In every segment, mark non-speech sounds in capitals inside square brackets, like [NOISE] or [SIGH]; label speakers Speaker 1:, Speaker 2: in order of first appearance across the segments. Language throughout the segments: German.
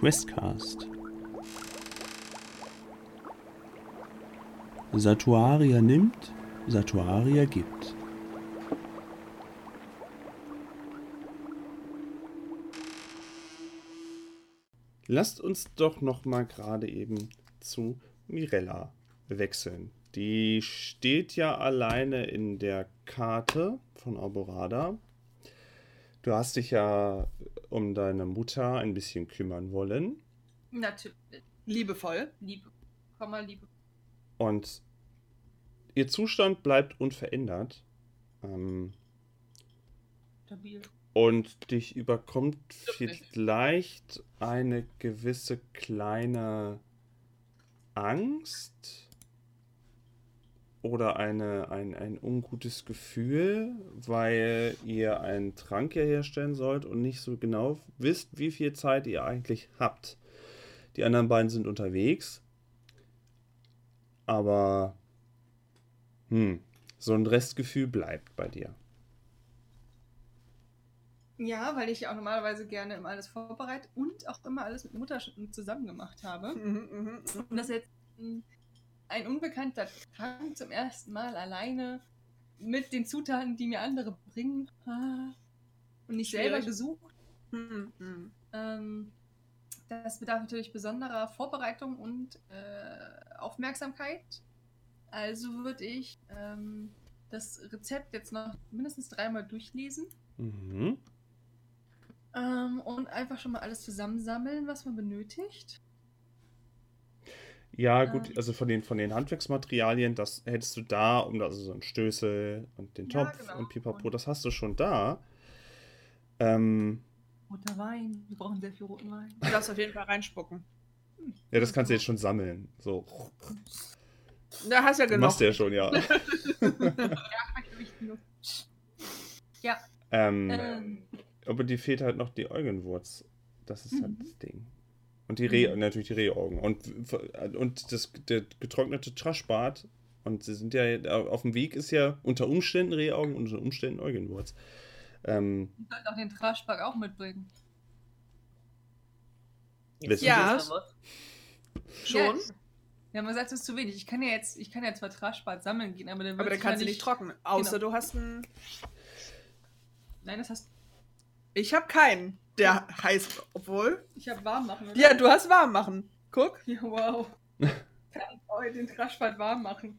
Speaker 1: Questcast. Satuaria nimmt, Satuaria gibt. Lasst uns doch noch mal gerade eben zu Mirella wechseln. Die steht ja alleine in der Karte von Alborada. Du hast dich ja um deine Mutter ein bisschen kümmern wollen.
Speaker 2: Natürlich.
Speaker 3: Liebevoll.
Speaker 2: Liebe. Komm mal, Liebe.
Speaker 1: Und ihr Zustand bleibt unverändert. Ähm,
Speaker 2: Stabil.
Speaker 1: und dich überkommt vielleicht eine gewisse kleine Angst oder eine, ein, ein ungutes Gefühl, weil ihr einen Trank hier herstellen sollt und nicht so genau wisst, wie viel Zeit ihr eigentlich habt. Die anderen beiden sind unterwegs, aber hm, so ein Restgefühl bleibt bei dir.
Speaker 2: Ja, weil ich ja auch normalerweise gerne immer alles vorbereite und auch immer alles mit Mutter zusammen gemacht habe.
Speaker 3: Mhm, mhm.
Speaker 2: Und dass jetzt ein, unbekannter Trank zum ersten Mal alleine mit den Zutaten, die mir andere bringen, ah, und nicht selber gesucht.
Speaker 3: Mhm.
Speaker 2: Ähm, das bedarf natürlich besonderer Vorbereitung und äh, Aufmerksamkeit. Also würde ich ähm, das Rezept jetzt noch mindestens dreimal durchlesen
Speaker 1: Mhm.
Speaker 2: ähm, und einfach schon mal alles zusammensammeln, was man benötigt.
Speaker 1: Ja, gut, also von den, von den Handwerksmaterialien, das hättest du da, um also so ein Stößel und den
Speaker 2: Ja,
Speaker 1: Topf
Speaker 2: genau.
Speaker 1: und Pipapo, das hast du schon da. Ähm,
Speaker 2: Roter Wein, wir brauchen sehr viel roten Wein.
Speaker 3: Du darfst auf jeden Fall reinspucken.
Speaker 1: ja, das kannst du jetzt schon sammeln. So,
Speaker 3: Da hast du ja genug.
Speaker 1: machst du ja schon, ja. [LAUGHS] [LAUGHS]
Speaker 2: Ja,
Speaker 1: ähm,
Speaker 2: ähm,
Speaker 1: aber die fehlt halt noch die Eugenwurz. Das ist halt
Speaker 2: Mhm.
Speaker 1: das Ding. Und die Reh,
Speaker 2: Mhm.
Speaker 1: natürlich die Rehaugen. Und, und das der getrocknete Traschbart. Und sie sind ja, auf dem Weg ist ja unter Umständen Rehaugen und unter Umständen Eugenwurz. Ähm,
Speaker 2: wir sollten auch den Traschback auch mitbringen.
Speaker 1: Wissen
Speaker 3: Ja. Schon.
Speaker 2: Ja, ja, man sagt, es ist zu wenig. Ich kann ja jetzt, ich kann ja zwar Traschbad sammeln gehen, aber dann
Speaker 3: Aber
Speaker 2: wird
Speaker 3: dann kannst du nicht trocknen. Außer
Speaker 2: Genau.
Speaker 3: du hast einen.
Speaker 2: Nein, das hast
Speaker 3: Ich habe keinen, der heiß, obwohl.
Speaker 2: ich habe warm machen. oder?
Speaker 3: Ja, du hast warm machen. Guck.
Speaker 2: Ja, wow. [LAUGHS] Kann ich den Traschbad warm machen.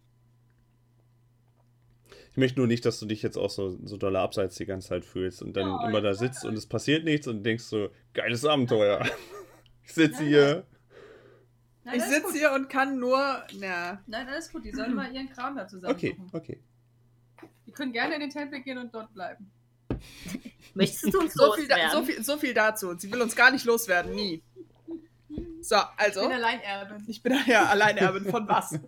Speaker 1: Ich möchte nur nicht, dass du dich jetzt auch so, so dolle abseits die ganze Zeit fühlst und dann
Speaker 2: Ja,
Speaker 1: immer da sitzt und es passiert nichts und denkst so, geiles Abenteuer. [LAUGHS] Ich sitze hier.
Speaker 2: Nein,
Speaker 3: ich sitze hier und kann nur. Na.
Speaker 2: Nein, alles gut. Die sollen mal ihren Kram da zusammen
Speaker 1: Okay, okay.
Speaker 2: Die können gerne in den Tempel gehen und dort bleiben. [LAUGHS]
Speaker 4: Möchtest du uns
Speaker 3: So viel, da, so, viel, so viel dazu. Sie will uns gar nicht loswerden, nie. So, also.
Speaker 2: Ich bin Alleinerbin.
Speaker 3: Ich bin ja Alleinerbin von was? [LAUGHS]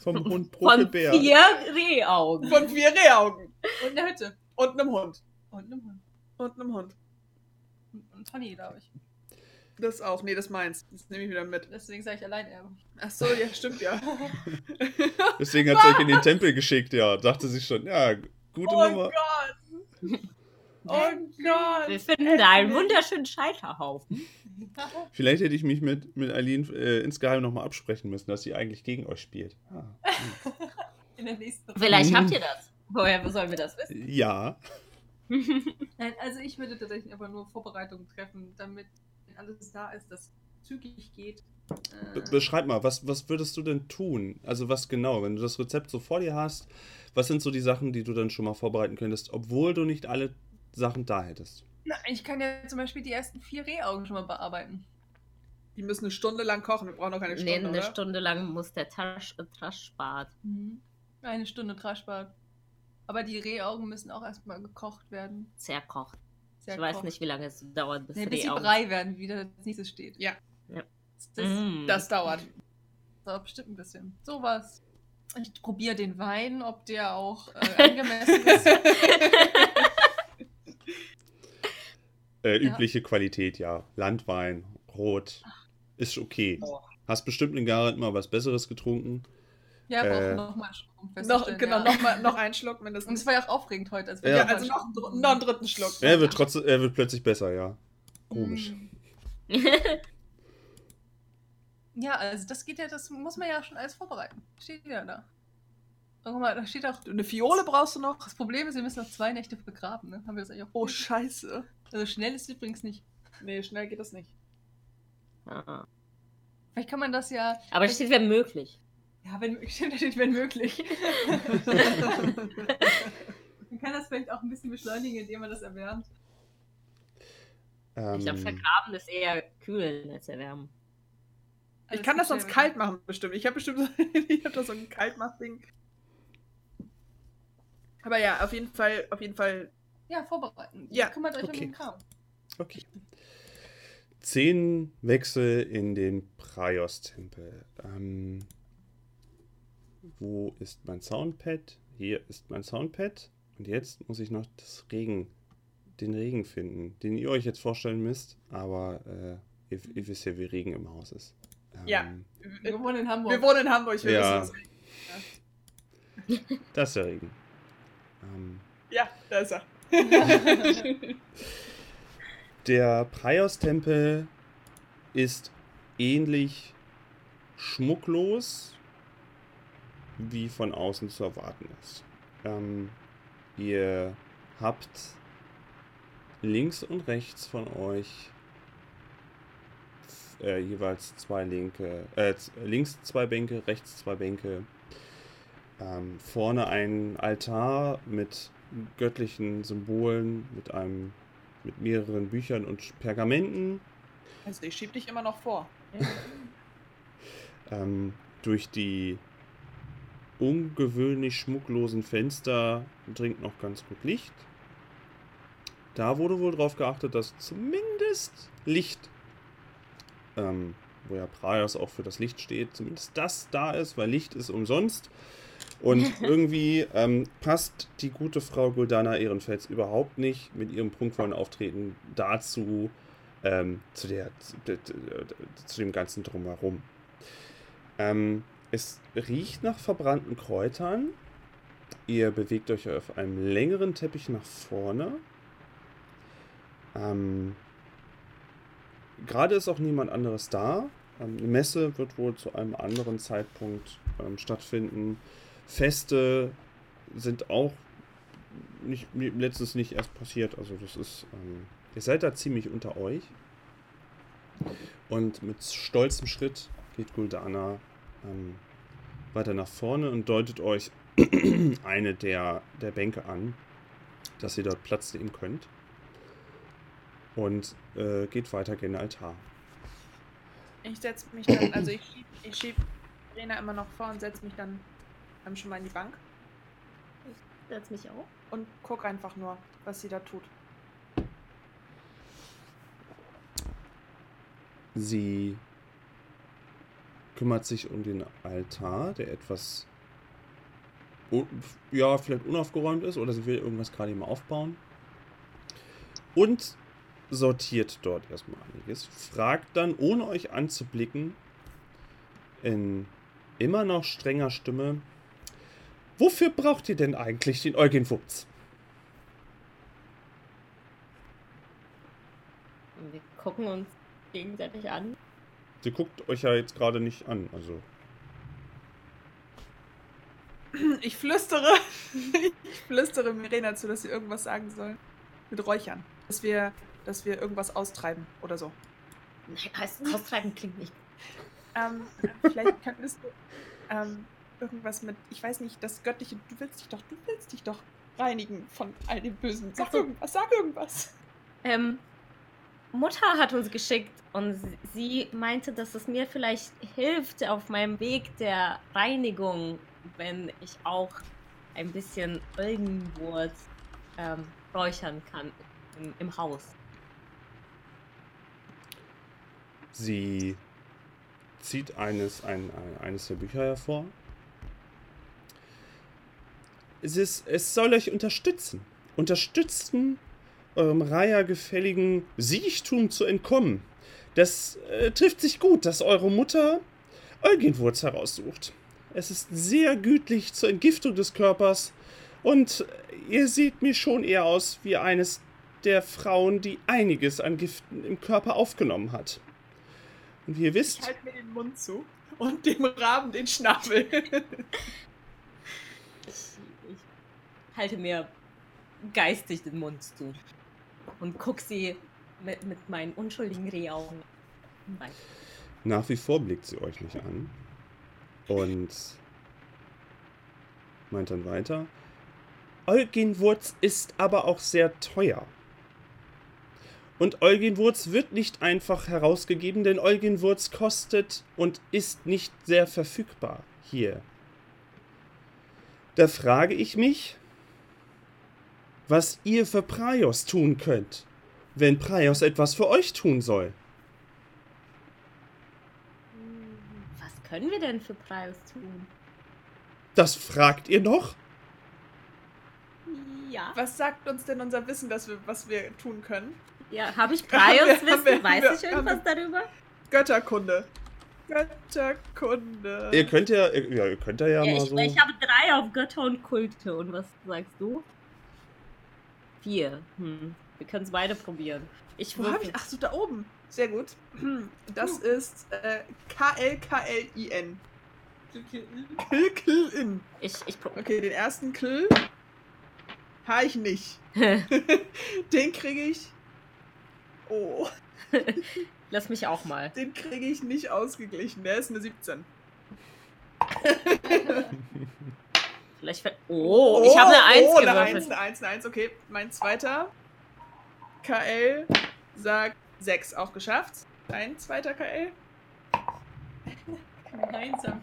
Speaker 1: Vom Hund
Speaker 4: Von
Speaker 1: Brockelbär.
Speaker 4: vier Rehaugen.
Speaker 3: von vier Rehaugen.
Speaker 2: Und eine Hütte.
Speaker 3: Und einem Hund.
Speaker 2: Und einem Hund.
Speaker 3: Und einem Hund.
Speaker 2: Und und Toni, glaube ich.
Speaker 3: Das auch. Nee, das meins. Das nehme ich wieder mit.
Speaker 2: Deswegen sage ich Alleinerbin.
Speaker 3: Ach so, ja, stimmt ja.
Speaker 1: Deswegen hat sie euch in den Tempel geschickt, ja. Dachte sie schon, ja, gute
Speaker 3: Oh
Speaker 1: Nummer.
Speaker 3: Gott. [LAUGHS] Oh Gott.
Speaker 4: Wir finden da einen wunderschönen Scheiterhaufen. [LAUGHS]
Speaker 1: Vielleicht hätte ich mich mit, mit Eileen äh, insgeheim nochmal absprechen müssen, dass sie eigentlich gegen euch spielt. Ah. [LAUGHS]
Speaker 2: In der nächsten Runde.
Speaker 4: Vielleicht
Speaker 1: Mhm.
Speaker 4: habt ihr das. Woher sollen wir das wissen?
Speaker 1: Ja.
Speaker 2: Nein, also ich würde tatsächlich einfach nur Vorbereitungen treffen, damit alles da ist, das zügig geht.
Speaker 1: Be beschreib mal, was, was würdest du denn tun? Also was genau, wenn du das Rezept so vor dir hast, was sind so die Sachen, die du dann schon mal vorbereiten könntest, obwohl du nicht alle Sachen da hättest?
Speaker 2: na, ich kann ja zum Beispiel die ersten vier Rehaugen schon mal bearbeiten.
Speaker 3: Die müssen eine Stunde lang kochen. Wir brauchen noch keine
Speaker 4: Nee,
Speaker 3: Stunde,
Speaker 4: eine
Speaker 3: oder?
Speaker 4: Stunde lang muss der Tasch, äh, Traschbart.
Speaker 2: Eine Stunde Traschbad. Aber die Rehaugen müssen auch erstmal gekocht werden.
Speaker 4: zerkocht.
Speaker 2: Sehr
Speaker 4: ich weiß nicht, wie lange es dauert, bis
Speaker 2: Nee, bis sie
Speaker 4: Rehaugen.
Speaker 2: Brei werden, wie da als nächstes steht.
Speaker 3: Ja.
Speaker 4: Ja.
Speaker 2: Das
Speaker 4: Mm.
Speaker 3: Das dauert.
Speaker 2: dauert bestimmt ein bisschen. Sowas. Ich probiere den Wein, ob der auch äh, angemessen ist. [LAUGHS]
Speaker 1: Äh,
Speaker 2: Ja.
Speaker 1: übliche Qualität, ja. Landwein, Rot, ist okay.
Speaker 4: Oh.
Speaker 1: Hast bestimmt in Garant mal was Besseres getrunken.
Speaker 2: Ja, braucht
Speaker 1: Äh,
Speaker 2: noch mal einen Schluck,
Speaker 3: noch, genau,
Speaker 2: ja.
Speaker 3: noch, mal, noch einen Schluck
Speaker 2: Und
Speaker 3: mindestens.
Speaker 2: es war ja auch aufregend heute. Als wir
Speaker 1: Ja.
Speaker 3: Ja, also
Speaker 2: einen
Speaker 3: noch,
Speaker 2: Schluck-
Speaker 3: noch einen dritten Schluck.
Speaker 1: Er wird trotzdem, er wird plötzlich besser, ja. Komisch.
Speaker 2: Hm. [LAUGHS] Ja, also das geht ja, das muss man ja schon alles vorbereiten. Steht ja da. Oh, guck mal, da steht auch.
Speaker 3: Eine Fiole brauchst du noch?
Speaker 2: Das Problem ist, wir müssen noch zwei Nächte begraben, ne? Haben wir das eigentlich auch?
Speaker 3: Oh, scheiße.
Speaker 2: Also schnell ist es übrigens nicht.
Speaker 3: Nee, schnell geht das nicht.
Speaker 4: Ah.
Speaker 2: Vielleicht kann man das ja.
Speaker 4: Aber es steht, wäre möglich.
Speaker 2: Ja, wenn, [LAUGHS] stimmt, da steht, wenn möglich. [LAUGHS] man kann das vielleicht auch ein bisschen beschleunigen, indem man das erwärmt.
Speaker 1: Ähm,
Speaker 4: Ich glaube, vergraben ist eher kühlen als erwärmen.
Speaker 3: Ich kann das sonst kalt machen, bestimmt. Ich habe bestimmt so, [LAUGHS] ich hab da so ein Kaltmachding. Aber ja, auf jeden Fall, auf jeden Fall.
Speaker 2: Ja, vorbereiten.
Speaker 3: Ja,
Speaker 2: Kümmert euch um
Speaker 1: okay.
Speaker 2: den Kram.
Speaker 1: Okay. Zehn Wechsel in den Praios-Tempel. Ähm, wo ist mein Soundpad? Hier ist mein Soundpad. Und jetzt muss ich noch das Regen, den Regen finden, den ihr euch jetzt vorstellen müsst. Aber äh, ihr, ihr wisst ja, wie Regen im Haus ist. Ähm,
Speaker 3: Ja.
Speaker 2: Wir wohnen in Hamburg.
Speaker 3: Wir wohnen in Hamburg, wir
Speaker 1: Ja.
Speaker 3: wissen es.
Speaker 1: Das ist der Regen. Ähm,
Speaker 3: Ja, da ist er. [LAUGHS]
Speaker 1: Der Praios-Tempel ist ähnlich schmucklos, wie von außen zu erwarten ist. Ähm, ihr habt links und rechts von euch äh, jeweils zwei linke, äh, links zwei Bänke, rechts zwei Bänke. Ähm, vorne ein Altar mit göttlichen Symbolen, mit einem mit mehreren Büchern und Pergamenten.
Speaker 3: Also ich schieb dich immer noch vor. [LAUGHS]
Speaker 1: Ähm, durch die ungewöhnlich schmucklosen Fenster dringt noch ganz gut Licht. Da wurde wohl darauf geachtet, dass zumindest Licht, ähm, wo ja Praios auch für das Licht steht, zumindest das da ist, weil Licht ist umsonst. Und [LAUGHS] irgendwie ähm, passt die gute Frau Guldana Ehrenfels überhaupt nicht mit ihrem prunkvollen Auftreten dazu, ähm, zu, der, zu, zu dem ganzen Drumherum. Ähm, es riecht nach verbrannten Kräutern. Ihr bewegt euch auf einem längeren Teppich nach vorne. Ähm, Gerade ist auch niemand anderes da. Ähm, die Messe wird wohl zu einem anderen Zeitpunkt ähm, stattfinden. Feste sind auch nicht, letztens nicht erst passiert. Also das ist, ähm, ihr seid da ziemlich unter euch. Und mit stolzem Schritt geht Guldana ähm, weiter nach vorne und deutet euch [CLEARS THROAT] eine der, der Bänke an, dass ihr dort Platz nehmen könnt. Und äh, geht weiter gen Altar.
Speaker 3: Ich setze mich dann, also ich schieb, ich schieb Rena immer noch vor und setze mich dann ähm, schon mal in die Bank
Speaker 4: Setz mich auf.
Speaker 3: und guck einfach nur, was sie da tut.
Speaker 1: Sie kümmert sich um den Altar, der etwas ja, vielleicht unaufgeräumt ist oder sie will irgendwas gerade mal aufbauen. Und sortiert dort erstmal einiges. Fragt dann, ohne euch anzublicken, in immer noch strenger Stimme, wofür braucht ihr denn eigentlich den Eugen?
Speaker 4: Und wir gucken uns gegenseitig an.
Speaker 1: Sie guckt euch ja jetzt gerade nicht an, also
Speaker 3: Ich flüstere, [LAUGHS] ich flüstere Mirena zu, dass sie irgendwas sagen soll. Mit Räuchern. Dass wir, dass wir irgendwas austreiben oder so.
Speaker 4: Nein, heißt, austreiben klingt nicht.
Speaker 3: Ähm, vielleicht könntest du ähm, irgendwas mit, ich weiß nicht, das göttliche, du willst dich doch, du willst dich doch reinigen von all dem Bösen. Sag
Speaker 4: Ach so.
Speaker 3: irgendwas, sag irgendwas.
Speaker 4: Ähm, Mutter hat uns geschickt und sie- meinte, dass es mir vielleicht hilft auf meinem Weg der Reinigung, wenn ich auch ein bisschen Irgendwurz ähm, räuchern kann im, im Haus.
Speaker 1: Sie zieht eines, ein, ein, eines der Bücher hervor. Es, ist, es soll euch unterstützen. Unterstützen, eurem Reiher-gefälligen Siechtum zu entkommen. Das äh, trifft sich gut, dass eure Mutter Eugenwurz heraussucht. Es ist sehr gütlich zur Entgiftung des Körpers und ihr seht mir schon eher aus wie eines der Frauen, die einiges an Giften im Körper aufgenommen hat. Und wie ihr wisst.
Speaker 3: Ich halte mir den Mund zu und dem Raben den Schnabel. [LAUGHS]
Speaker 4: Ich, ich halte mir geistig den Mund zu und guck sie mit, mit meinen unschuldigen Rehaugen an.
Speaker 1: Nach wie vor blickt sie euch nicht an und meint dann weiter. Eugenwurz ist aber auch sehr teuer. Und Eugenwurz wird nicht einfach herausgegeben, denn Eugenwurz kostet und ist nicht sehr verfügbar hier. Da frage ich mich, was ihr für Praios tun könnt, wenn Praios etwas für euch tun soll.
Speaker 4: Was können wir denn für Praios tun?
Speaker 1: Das fragt ihr noch?
Speaker 4: Ja.
Speaker 3: Was sagt uns denn unser Wissen, dass wir, was wir tun können?
Speaker 4: Ja, habe ich [LAUGHS]
Speaker 3: haben
Speaker 4: Wissen?
Speaker 3: wir-
Speaker 4: Weiß
Speaker 3: wir-
Speaker 4: ich irgendwas darüber?
Speaker 3: Götterkunde. Götterkunde.
Speaker 1: Ihr könnt ja, ja, ihr könnt ja, ja, mal
Speaker 4: ich,
Speaker 1: so.
Speaker 4: ich habe drei auf Götter und Kulte. Und was sagst du? Vier. Hm. Wir können es beide probieren. Ich
Speaker 3: Wo habe ich? Ach so, da oben. Sehr gut. [CLEARS THROAT] Das ist äh, K-L-K-L-I-N. Kill, kill, in.
Speaker 4: Ich, ich probiere.
Speaker 3: Okay, den ersten Kill habe ich nicht. [LAUGHS] [LAUGHS] Den kriege ich. Oh, [LAUGHS]
Speaker 4: Lass mich auch mal.
Speaker 3: den kriege ich nicht ausgeglichen. Der ist eine 17. [LAUGHS]
Speaker 4: Vielleicht. ver- Oh, ich habe eine Eins
Speaker 3: oh, eine
Speaker 4: gewürfelt.
Speaker 3: 1, eine 1, eine 1. Okay, mein zweiter. KL sagt 6. Auch geschafft. Ein zweiter KL. [LAUGHS]
Speaker 2: Gemeinsam.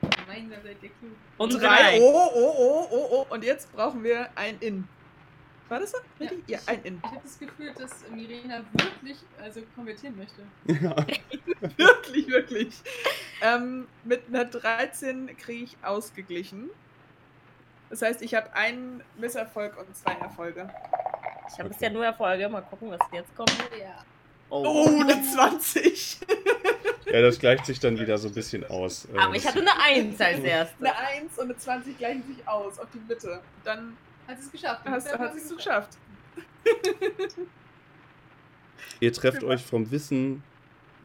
Speaker 2: Gemeinsam seid ihr klug.
Speaker 4: Und
Speaker 3: Drei.
Speaker 4: drei.
Speaker 3: Oh, oh, oh, oh, oh. Und jetzt brauchen wir ein In. War das so? Ja,
Speaker 2: ich,
Speaker 3: ein In.
Speaker 2: Ich habe das Gefühl, dass Mirena wirklich also konvertieren möchte.
Speaker 1: Ja. [LAUGHS]
Speaker 3: wirklich, wirklich. Ähm, mit einer 13 kriege ich ausgeglichen. Das heißt, ich habe einen Misserfolg und zwei Erfolge.
Speaker 4: Ich habe bisher nur Erfolge. Mal gucken, was jetzt kommt.
Speaker 2: Ja.
Speaker 3: Oh, eine 20. [LAUGHS]
Speaker 1: ja, das gleicht sich dann wieder so ein bisschen aus. Äh,
Speaker 4: Aber ich hatte eine Eins als erste.
Speaker 3: Eine 1 und eine 20 gleichen sich aus auf die Mitte. Dann
Speaker 2: Hat es geschafft.
Speaker 3: hast,
Speaker 2: Ungefähr
Speaker 3: hast du es geschafft. [LAUGHS]
Speaker 1: Ihr trefft euch vom Wissen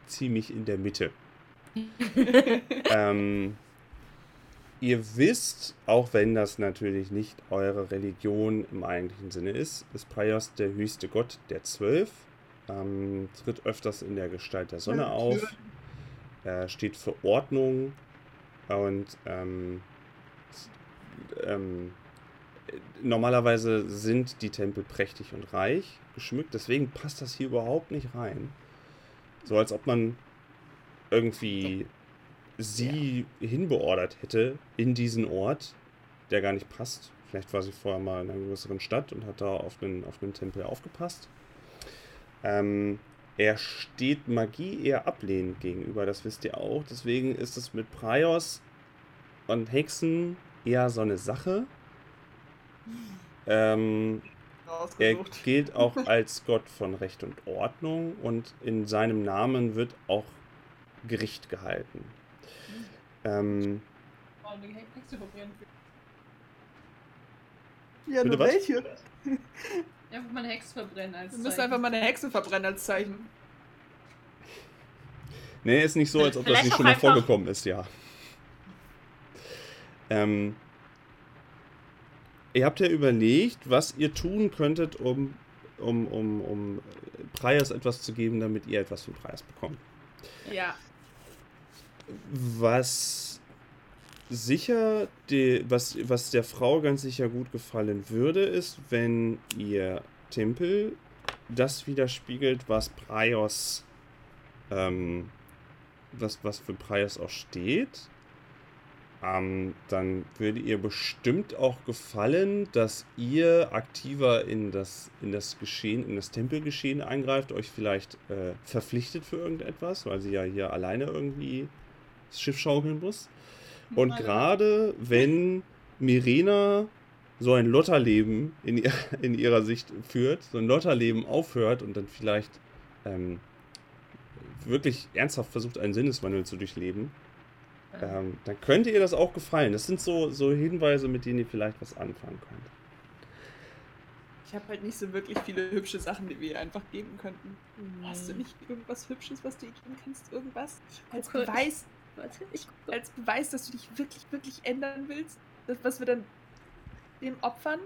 Speaker 1: ziemlich in der Mitte. [LAUGHS] ähm, ihr wisst, auch wenn das natürlich nicht eure Religion im eigentlichen Sinne ist, ist Praios der höchste Gott der Zwölf. Ähm, tritt öfters in der Gestalt der Sonne auf. Er steht für Ordnung und ähm, ähm, normalerweise sind die Tempel prächtig und reich geschmückt, deswegen passt das hier überhaupt nicht rein. So als ob man irgendwie sie hinbeordert hätte in diesen Ort, der gar nicht passt. Vielleicht war sie vorher mal in einer größeren Stadt und hat da auf einen, auf einen Tempel aufgepasst. Ähm, er steht Magie eher ablehnend gegenüber, das wisst ihr auch. Deswegen ist es mit Praios und Hexen eher so eine Sache. Ähm, er gilt auch als Gott von Recht und Ordnung und in seinem Namen wird auch Gericht gehalten. Ähm?
Speaker 3: Ja, nur welche?
Speaker 2: Einfach mal eine Hexe verbrennen als
Speaker 3: Wir müssen
Speaker 2: Zeichen.
Speaker 3: einfach mal eine Hexe verbrennen als Zeichen.
Speaker 1: nee, ist nicht so, als ob das nicht schon mal vorgekommen ist, ja. Ähm, ihr habt ja überlegt, was ihr tun könntet, um, um, um, um Praias etwas zu geben, damit ihr etwas von Praias bekommt.
Speaker 3: Ja.
Speaker 1: Was sicher, die, was, was der Frau ganz sicher gut gefallen würde, ist, wenn ihr Tempel das widerspiegelt, was Praios, ähm, was, was für Praios auch steht. Ähm, dann würde ihr bestimmt auch gefallen, dass ihr aktiver in das, in das Geschehen, in das Tempelgeschehen eingreift, euch vielleicht äh, verpflichtet für irgendetwas, weil sie ja hier alleine irgendwie das Schiff schaukeln muss. Und gerade wenn Mirena so ein Lotterleben in, ihr, [LAUGHS] in ihrer Sicht führt, so ein Lotterleben aufhört und dann vielleicht ähm, wirklich ernsthaft versucht, einen Sinneswandel zu durchleben, ähm, dann könnte ihr das auch gefallen. Das sind so, so Hinweise, mit denen ihr vielleicht was anfangen könnt.
Speaker 3: Ich habe halt nicht so wirklich viele hübsche Sachen, die wir ihr einfach geben könnten. Hast du nicht irgendwas Hübsches, was du ihr geben kannst? Irgendwas? Als. Beweis,
Speaker 4: Warte, ich gucke.
Speaker 3: als Beweis, dass du dich wirklich, wirklich ändern willst? Das, was wir dann dem opfern?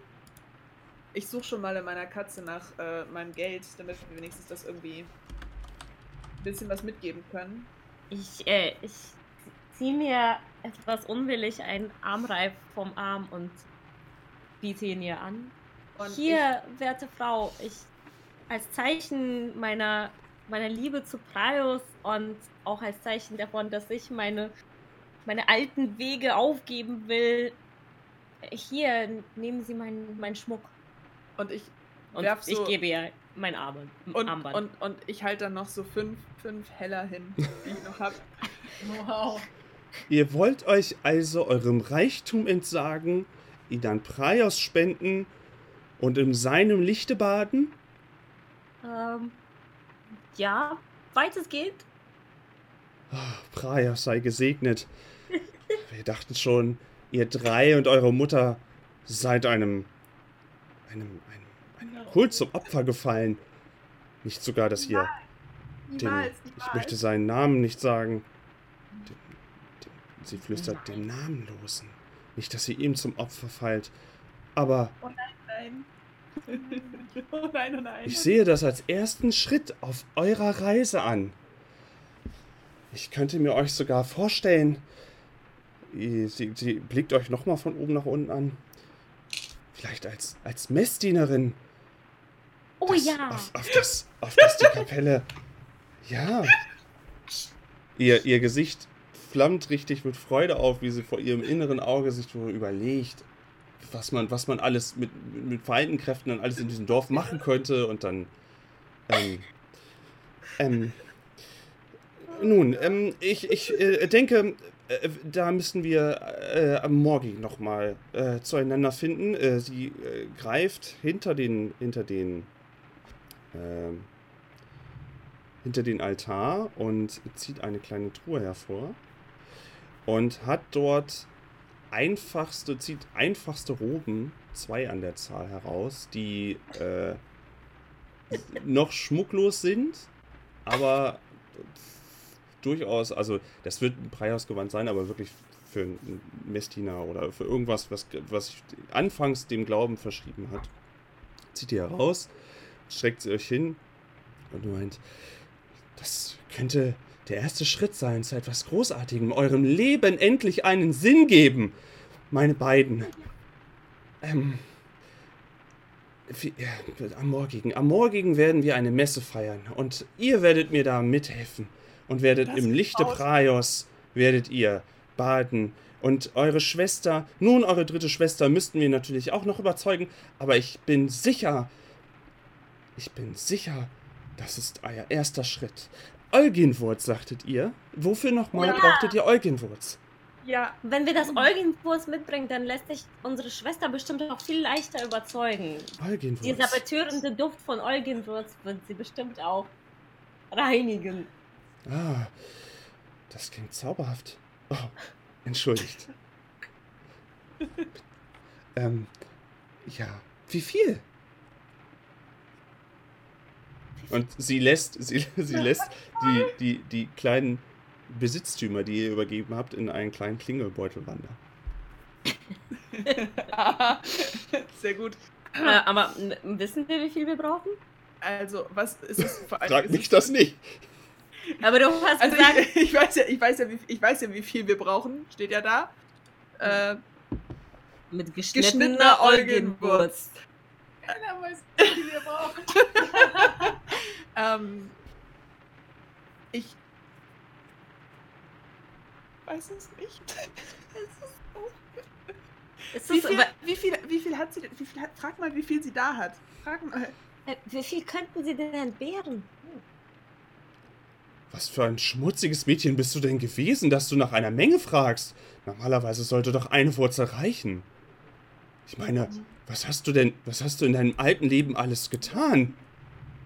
Speaker 3: Ich suche schon mal in meiner Katze nach äh, meinem Geld, damit wir wenigstens das irgendwie ein bisschen was mitgeben können.
Speaker 4: Ich, äh, ich ziehe mir etwas unwillig einen Armreif vom Arm und biete ihn ihr an.
Speaker 3: Und
Speaker 4: Hier, werte Frau, ich als Zeichen meiner, meiner Liebe zu Praios und auch als Zeichen davon, dass ich meine, meine alten Wege aufgeben will, hier nehmen Sie meinen, meinen Schmuck.
Speaker 3: Und ich
Speaker 4: Und
Speaker 3: werf so
Speaker 4: ich gebe ihr mein Arm,
Speaker 3: und,
Speaker 4: Armband.
Speaker 3: und, und ich halte dann noch so fünf, fünf Heller hin, die ich noch habe.
Speaker 2: Wow.
Speaker 1: Ihr wollt euch also eurem Reichtum entsagen, ihn an Praios spenden und in seinem Lichte baden?
Speaker 4: ähm, ja, weit es geht.
Speaker 1: Ah, Praios sei gesegnet. [LAUGHS] Wir dachten schon, ihr drei und eure Mutter seid einem, einem, einem, einem Kult zum Opfer gefallen. Nicht sogar, dass ihr den,
Speaker 3: Niemals,
Speaker 1: ich möchte seinen Namen nicht sagen. Sie flüstert den Namenlosen. Nicht, dass ihr ihm zum Opfer fallt. Aber
Speaker 3: Nein. [LAUGHS] oh nein, oh nein.
Speaker 1: ich sehe das als ersten Schritt auf eurer Reise an. Ich könnte mir euch sogar vorstellen, sie, sie blickt euch nochmal von oben nach unten an. Vielleicht als, als Messdienerin.
Speaker 4: Oh
Speaker 1: das,
Speaker 4: ja.
Speaker 1: Auf, auf, das, auf das die Kapelle. Ja. [LAUGHS] Ihr, ihr Gesicht flammt richtig mit Freude auf, wie sie vor ihrem inneren Auge sich überlegt, was man, was man alles mit, mit vereinten Kräften dann alles in diesem Dorf machen könnte und dann. Ähm, ähm, nun, ähm, ich, ich äh, denke, äh, da müssen wir äh, am Morgen nochmal äh, zueinander finden. Äh, sie äh, greift hinter den, hinter den, ähm, hinter den Altar und zieht eine kleine Truhe hervor und hat dort einfachste, zieht einfachste Roben, zwei an der Zahl heraus, die äh, noch schmucklos sind, aber durchaus, also das wird ein Preisgewand sein, aber wirklich für einen Messdiener oder für irgendwas, was, was sich anfangs dem Glauben verschrieben hat. Zieht ihr heraus, streckt sie euch hin und meint, das könnte der erste Schritt sein zu etwas Großartigem, eurem Leben endlich einen Sinn geben, meine beiden. Ähm, wie, ja, am morgigen, am morgigen werden wir eine Messe feiern. Und ihr werdet mir da mithelfen. Und werdet
Speaker 3: Das
Speaker 1: im Lichte Praios werdet ihr baden. Und eure Schwester, nun eure dritte Schwester müssten wir natürlich auch noch überzeugen, aber ich bin sicher, ich bin sicher, das ist euer erster Schritt. Eugenwurz, sagtet ihr. Wofür nochmal
Speaker 4: Ja.
Speaker 1: brauchtet ihr Eugenwurz?
Speaker 3: Ja,
Speaker 4: Wenn wir das Eugenkurs mitbringen, dann lässt sich unsere Schwester bestimmt auch viel leichter überzeugen.
Speaker 1: Eugenwurz.
Speaker 4: Dieser betörende Duft von Eugenwurz wird sie bestimmt auch reinigen.
Speaker 1: Ah, das klingt zauberhaft. Oh, entschuldigt. [LAUGHS] ähm, ja, wie viel? Und sie lässt, [LAUGHS] sie, sie lässt die, die, die kleinen Besitztümer, die ihr übergeben habt, in einen kleinen Klingelbeutel wandern. [LAUGHS]
Speaker 3: sehr gut.
Speaker 4: Äh, aber wissen wir, wie viel wir brauchen?
Speaker 3: Also, was ist es vor allem?
Speaker 1: Frag mich das nicht.
Speaker 4: Aber du hast
Speaker 3: Also
Speaker 4: gesagt,
Speaker 3: ich, [LAUGHS] ich, weiß ja, ich, weiß ja, wie, ich weiß ja, wie viel wir brauchen. Steht ja da. Äh,
Speaker 4: mit geschnittener
Speaker 3: geschnittener
Speaker 4: Eugenwurz.
Speaker 2: Keiner weiß, wie viel wir brauchen.
Speaker 3: Ähm, ich weiß es nicht. [LAUGHS]
Speaker 4: Ist
Speaker 3: Wie
Speaker 4: das,
Speaker 3: viel, wie, viel, wie viel hat sie denn? Wie viel hat, frag mal, wie viel sie da hat. Frag mal.
Speaker 4: äh, wie viel könnten sie denn entbehren?
Speaker 1: Was für ein schmutziges Mädchen bist du denn gewesen, dass du nach einer Menge fragst? Normalerweise sollte doch eine Wurzel reichen. Ich meine, was hast du denn, was hast du in deinem alten Leben alles getan?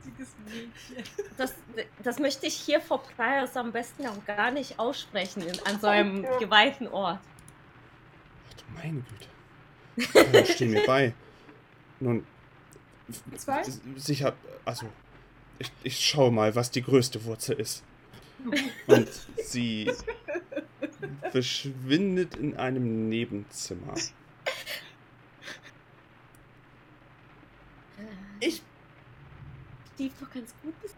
Speaker 2: Einziges Mädchen.
Speaker 4: Das, das möchte ich hier vor Priors am besten auch gar nicht aussprechen, in, an so einem geweihten Ort.
Speaker 1: Ach du meine Güte. Ja, steh mir bei. Nun,
Speaker 3: Zwei?
Speaker 1: Sicher, also ich, ich schaue mal, was die größte Wurzel ist. Und sie verschwindet in einem Nebenzimmer.
Speaker 3: Ich
Speaker 4: lief doch ganz gut bis.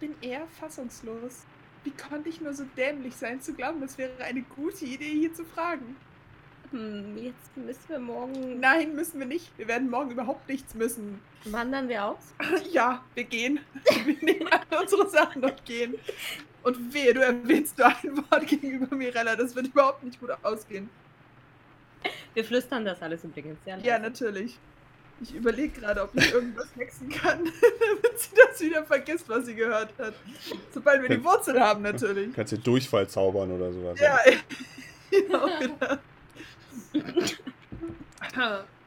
Speaker 3: bin eher fassungslos. Wie konnte ich nur so dämlich sein, zu glauben, das wäre eine gute Idee, hier zu fragen?
Speaker 4: Hm, jetzt müssen wir morgen.
Speaker 3: Nein, müssen wir nicht. Wir werden morgen überhaupt nichts müssen.
Speaker 4: Wandern wir aus? [LAUGHS]
Speaker 3: Ja, wir gehen. [LAUGHS] Wir nehmen alle unsere Sachen und gehen. Und wehe, du erwähnst nur ein Wort gegenüber Mirella. Das wird überhaupt nicht gut ausgehen.
Speaker 4: Wir flüstern das alles übrigens, ja?
Speaker 3: Ja, natürlich. Ich überlege gerade, ob ich irgendwas hexen kann, [LAUGHS] damit sie das wieder vergisst, was sie gehört hat. Sobald wir die Wurzel haben, natürlich.
Speaker 1: Kannst du Durchfall zaubern oder sowas.
Speaker 3: Ja, [LAUGHS] genau. genau. [LAUGHS]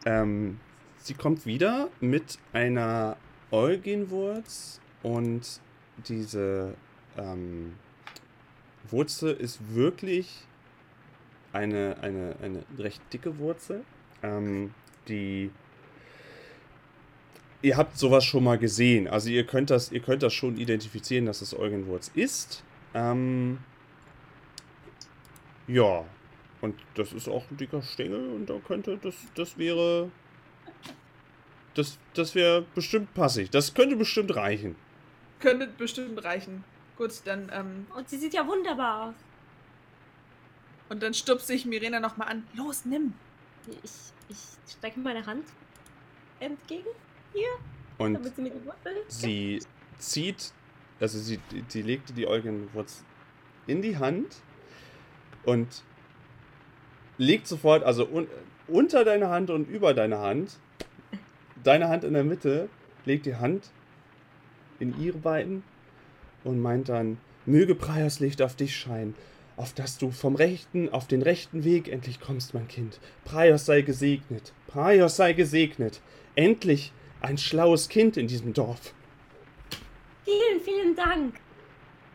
Speaker 1: Ähm, sie kommt wieder mit einer Eugenwurz und diese ähm, Wurzel ist wirklich eine, eine, eine recht dicke Wurzel. Ähm, die ihr habt sowas schon mal gesehen. Also ihr könnt das, ihr könnt das schon identifizieren, dass es Eugenwurz ist. Ähm, ja. Und das ist auch ein dicker Stängel und da könnte, das, das wäre. Das, das wäre bestimmt passig. Das könnte bestimmt reichen.
Speaker 3: Könnte bestimmt reichen. Gut, dann, ähm,
Speaker 4: Und sie sieht ja wunderbar aus.
Speaker 3: und dann stupse ich Mirena nochmal an. Los, nimm!
Speaker 4: Ich, ich strecke meine Hand entgegen,
Speaker 1: Und
Speaker 4: damit sie mir die Wurzel.
Speaker 1: sie zieht, also sie, sie legte die Eugenwurz in die Hand und legt sofort, also un, unter deine Hand und über deine Hand, deine Hand in der Mitte, legt die Hand in ihre beiden und meint dann, möge Praios Licht auf dich scheinen, auf dass du vom rechten, auf den rechten Weg endlich kommst, mein Kind. Praios sei gesegnet, Praios sei gesegnet. Endlich ein schlaues Kind in diesem Dorf.
Speaker 4: Vielen, vielen Dank.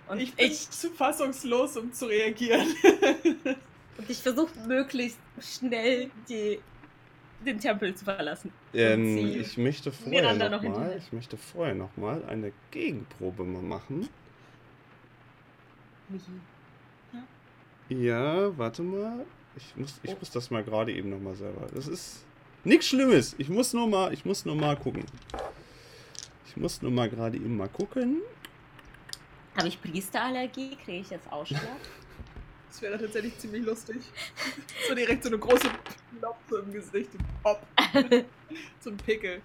Speaker 4: Und
Speaker 3: ich
Speaker 4: ich,
Speaker 3: bin zu fassungslos, um zu reagieren. [LAUGHS]
Speaker 4: und ich versuche möglichst schnell die, den Tempel zu verlassen.
Speaker 1: Ähm, ich möchte vorher noch
Speaker 4: noch
Speaker 1: mal, ich möchte vorher noch mal eine Gegenprobe mal machen. Ja, warte mal. Ich muss, ich muss das mal gerade eben noch mal selber. Das ist nichts Schlimmes. Ich muss nur mal, ich muss nur mal gucken. Ich muss nur mal gerade eben mal gucken.
Speaker 4: Habe ich Priesterallergie? Kriege ich jetzt Ausschlag? [LAUGHS]
Speaker 3: Das wäre tatsächlich ziemlich lustig. So direkt so eine große Klopfe im Gesicht. Pop. [LAUGHS] so ein Pickel.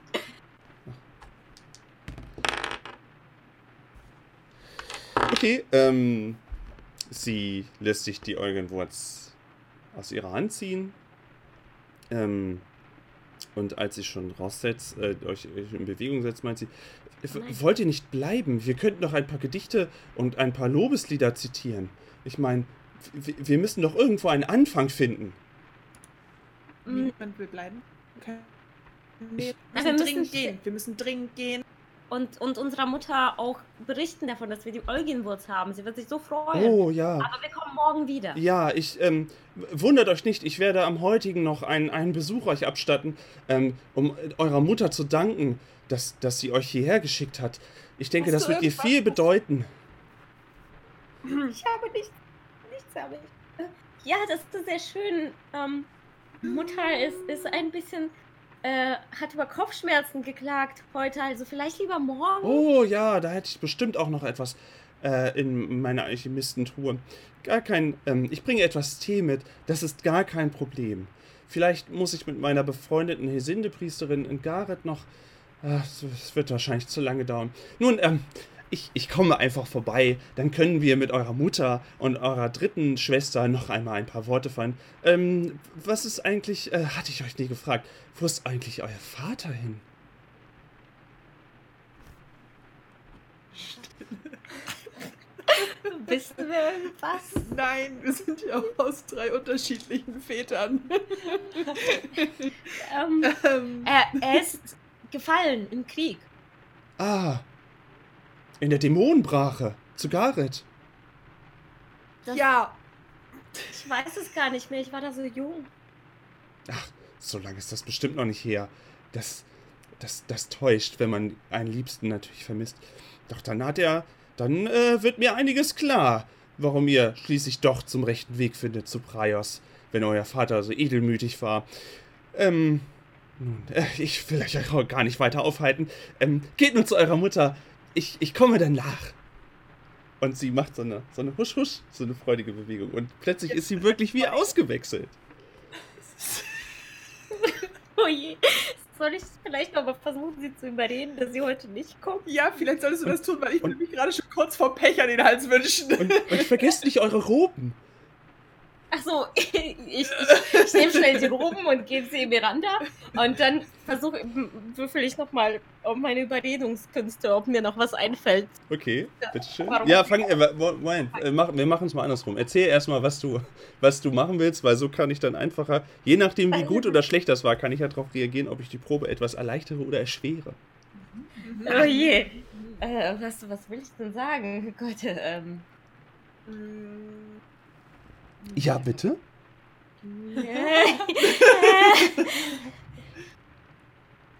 Speaker 1: Okay, ähm, sie lässt sich die Eugenwurz aus ihrer Hand ziehen. Ähm, und als sie schon raussetzt, äh, euch euch in Bewegung setzt, meint sie, "W-
Speaker 4: Nein.
Speaker 1: wollt ihr nicht bleiben? Wir könnten noch ein paar Gedichte und ein paar Lobeslieder zitieren. Ich meine, wir müssen doch irgendwo einen Anfang finden.
Speaker 4: Mm,
Speaker 3: Niemand will bleiben. Okay.
Speaker 4: Na,
Speaker 3: wir
Speaker 4: wir
Speaker 3: müssen
Speaker 4: müssen
Speaker 3: dringend gehen. Wir müssen dringend gehen.
Speaker 4: Und, und unserer Mutter auch berichten davon, dass wir die Eugenwurz haben. Sie wird sich so freuen.
Speaker 1: Oh ja.
Speaker 4: Aber wir kommen morgen wieder.
Speaker 1: Ja, ich, ähm, wundert euch nicht, ich werde am heutigen noch einen, einen Besuch euch abstatten, ähm, um eurer Mutter zu danken, dass, dass sie euch hierher geschickt hat. Ich denke,
Speaker 3: Hast
Speaker 1: das wird ihr viel bedeuten.
Speaker 4: Ich habe nichts. Nichts habe ich. Ja, das ist sehr schön. Ähm, Mutter ist, ist ein bisschen. Äh, hat über Kopfschmerzen geklagt heute, also vielleicht lieber morgen.
Speaker 1: Oh ja, da hätte ich bestimmt auch noch etwas äh, in meiner Alchemistentruhe. Gar kein, ähm, ich bringe etwas Tee mit, das ist gar kein Problem. Vielleicht muss ich mit meiner befreundeten Hesinde-Priesterin in Gareth noch. Es wird wahrscheinlich zu lange dauern. Nun, ähm, ich, ich komme einfach vorbei. Dann können wir mit eurer Mutter und eurer dritten Schwester noch einmal ein paar Worte fallen. Ähm, was ist eigentlich, äh, hatte ich euch nie gefragt, wo ist eigentlich euer Vater hin?
Speaker 4: Wissen wir irgendwas?
Speaker 3: Nein, wir sind ja aus drei unterschiedlichen Vätern.
Speaker 4: Ähm,
Speaker 3: ähm,
Speaker 4: er, er ist gefallen im Krieg.
Speaker 1: Ah, in der Dämonenbrache zu Gareth.
Speaker 4: Das,
Speaker 3: ja,
Speaker 4: Ich weiß es gar nicht mehr, ich war da so jung.
Speaker 1: Ach, so lange ist das bestimmt noch nicht her. Das, das, das täuscht, wenn man einen Liebsten natürlich vermisst. Doch dann hat er, dann äh, wird mir einiges klar, warum ihr schließlich doch zum rechten Weg findet zu Praios, wenn euer Vater so edelmütig war. Ähm, nun, äh, ich will euch auch gar nicht weiter aufhalten. Ähm, geht nur zu eurer Mutter. Ich, ich komme dann nach. Und sie macht so eine, so eine Husch, Husch, so eine freudige Bewegung. Und plötzlich ist sie wirklich wie ausgewechselt.
Speaker 4: Oh je. Soll ich vielleicht noch mal versuchen, sie zu überreden, dass sie heute nicht kommt?
Speaker 3: Ja, vielleicht solltest du
Speaker 1: Und-
Speaker 3: das tun, weil ich
Speaker 1: und-
Speaker 3: mich gerade schon kurz vor Pech an den Hals wünschen.
Speaker 1: Und, und vergesst nicht eure Roben.
Speaker 4: Ach so, [LAUGHS] ich, ich, ich nehme schnell die Roben und gebe sie Miranda. Und dann versuche, würfel ich nochmal auf meine Überredungskünste, ob mir noch was einfällt.
Speaker 1: Okay, bitteschön.
Speaker 4: Warum?
Speaker 1: Ja, fang, äh, Moment, äh, mach, wir machen es mal andersrum. Erzähl erstmal, was du, was du machen willst, weil so kann ich dann einfacher, je nachdem wie gut oder schlecht das war, kann ich ja darauf reagieren, ob ich die Probe etwas erleichtere oder erschwere.
Speaker 4: Oh je. Äh, was, was will ich denn sagen? [LAUGHS] Gott, ähm.
Speaker 1: Ja, bitte?
Speaker 2: Die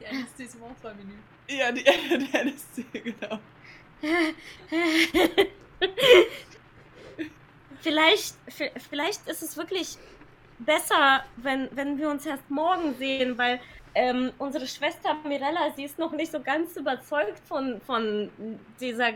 Speaker 2: Anästhesement-Menü.
Speaker 3: Ja, die, die NSC, genau.
Speaker 4: vielleicht, vielleicht ist es wirklich besser, wenn, wenn wir uns erst morgen sehen, weil ähm, unsere Schwester Mirella, sie ist noch nicht so ganz überzeugt von, von dieser,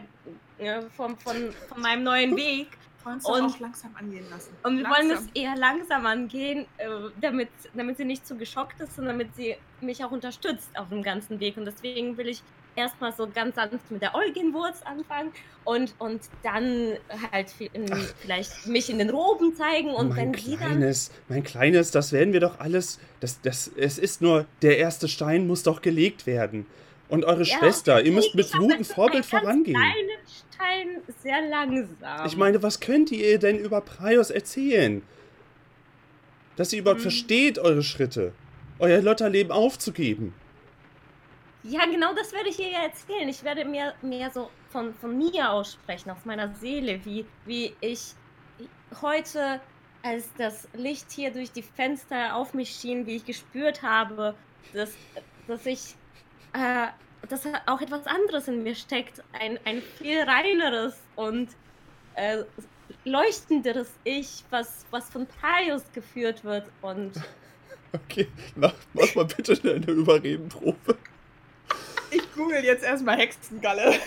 Speaker 4: äh, von, von, von meinem neuen Weg.
Speaker 3: Wollen
Speaker 4: Und-
Speaker 3: auch langsam angehen lassen.
Speaker 4: Und wir
Speaker 3: langsam.
Speaker 4: wollen es eher langsam angehen, äh, damit, damit sie nicht zu geschockt ist und damit sie mich auch unterstützt auf dem ganzen Weg. Und deswegen will ich erstmal so ganz sanft mit der Eugenwurz anfangen und, und dann halt in, vielleicht mich in den Roben zeigen und
Speaker 1: mein
Speaker 4: wenn sie dann.
Speaker 1: kleines, mein kleines, das werden wir doch alles, das, das, es ist nur, der erste Stein muss doch gelegt werden. Und eure
Speaker 4: Ja,
Speaker 1: Schwester, ihr müsst mit gutem Vorbild vorangehen.
Speaker 4: kleinen Stein sehr langsam.
Speaker 1: Ich meine, was könnt ihr denn über Praios erzählen? Dass ihr überhaupt
Speaker 3: Hm.
Speaker 1: versteht, eure Schritte. Euer Lotterleben aufzugeben.
Speaker 4: Ja, genau das werde ich ihr ja erzählen. Ich werde mehr, mehr so von, von mir aussprechen, aus meiner Seele, wie, wie ich heute, als das Licht hier durch die Fenster auf mich schien, wie ich gespürt habe, dass, dass ich, äh, dass auch etwas anderes in mir steckt. Ein, ein viel reineres und äh, leuchtenderes Ich, was, was von Paius geführt wird. Und [LAUGHS]
Speaker 1: Okay, mach, mach mal bitte schnell eine Überredenprobe.
Speaker 3: Ich google jetzt erstmal Hexengalle. [LAUGHS]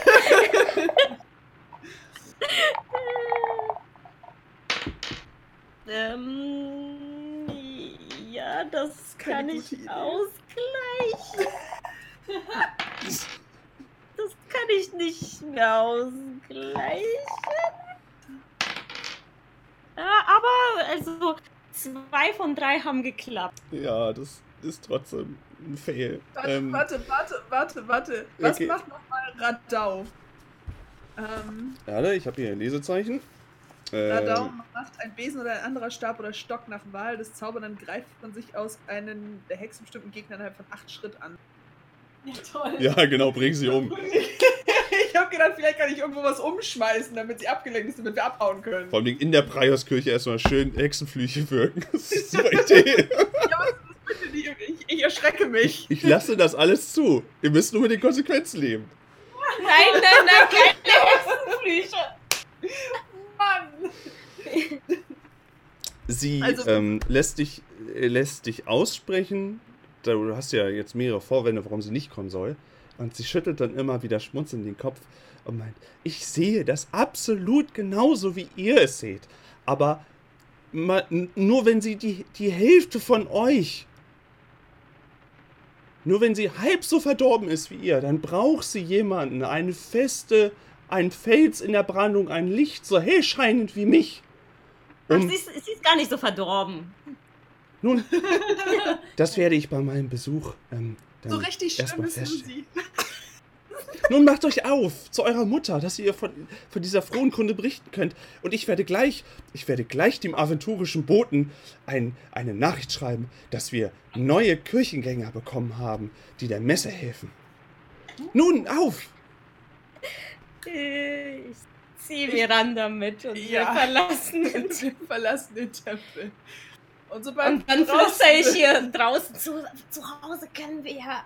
Speaker 4: Ähm, ja, das kann ich
Speaker 3: Idee.
Speaker 4: ausgleichen. [LAUGHS] Das kann ich nicht mehr ausgleichen. Aber also zwei von drei haben geklappt.
Speaker 1: Ja, das ist trotzdem ein Fail.
Speaker 3: Warte,
Speaker 1: Ähm,
Speaker 3: warte, warte, warte, warte. Was
Speaker 1: Okay.
Speaker 3: macht nochmal Radau? Ähm,
Speaker 1: Warte, ich habe hier ein Lesezeichen. Ähm,
Speaker 3: Radau macht ein Besen oder ein anderer Stab oder Stock nach Wahl des Zaubernden greift von sich aus einen der Hex bestimmten Gegner innerhalb von acht Schritt an.
Speaker 2: Ja, toll.
Speaker 1: ja, genau, bring sie um. [LAUGHS]
Speaker 3: ich habe gedacht, vielleicht kann ich irgendwo was umschmeißen, damit sie abgelenkt ist, damit wir abhauen können.
Speaker 1: Vor allem in der Prioskirche erstmal schön Hexenflüche wirken. [LAUGHS] Das ist eine super Idee. [LAUGHS]
Speaker 3: Ja, was ist das bitte nicht? Ich, ich erschrecke mich.
Speaker 1: Ich lasse das alles zu. Ihr müsst nur mit den Konsequenzen leben.
Speaker 4: Nein, nein, nein, keine Hexenflüche.
Speaker 3: Mann!
Speaker 1: Sie
Speaker 3: Also-
Speaker 1: ähm, lässt, dich, äh, lässt dich aussprechen. Du hast ja jetzt mehrere Vorwände, warum sie nicht kommen soll. Und sie schüttelt dann immer wieder schmunzelnd den Kopf und meint, ich sehe das absolut genauso, wie ihr es seht. Aber ma- n- nur wenn sie die, die Hälfte von euch, nur wenn sie halb so verdorben ist wie ihr, dann braucht sie jemanden, eine feste, ein Fels in der Brandung, ein Licht so hell scheinend wie mich.
Speaker 4: Ach,
Speaker 1: Um-
Speaker 4: sie, ist, sie ist gar nicht so verdorben.
Speaker 1: nun, [LAUGHS] das werde ich bei meinem Besuch ähm, dann
Speaker 3: So richtig
Speaker 1: feststellen.
Speaker 3: sie. [LAUGHS]
Speaker 1: Nun macht euch auf zu eurer Mutter, dass ihr von, von dieser frohen Kunde berichten könnt. Und ich werde gleich, ich werde gleich dem aventurischen Boten ein, eine Nachricht schreiben, dass wir neue Kirchengänger bekommen haben, die der Messe helfen. Nun, auf!
Speaker 4: Ich ziehe Miranda mit und wir
Speaker 3: Ja.
Speaker 4: verlassen den [LAUGHS]
Speaker 3: wir verlassen den Tempel. Und sobald
Speaker 4: Und dann flüstere ich hier draußen zu. Zu Hause können wir ja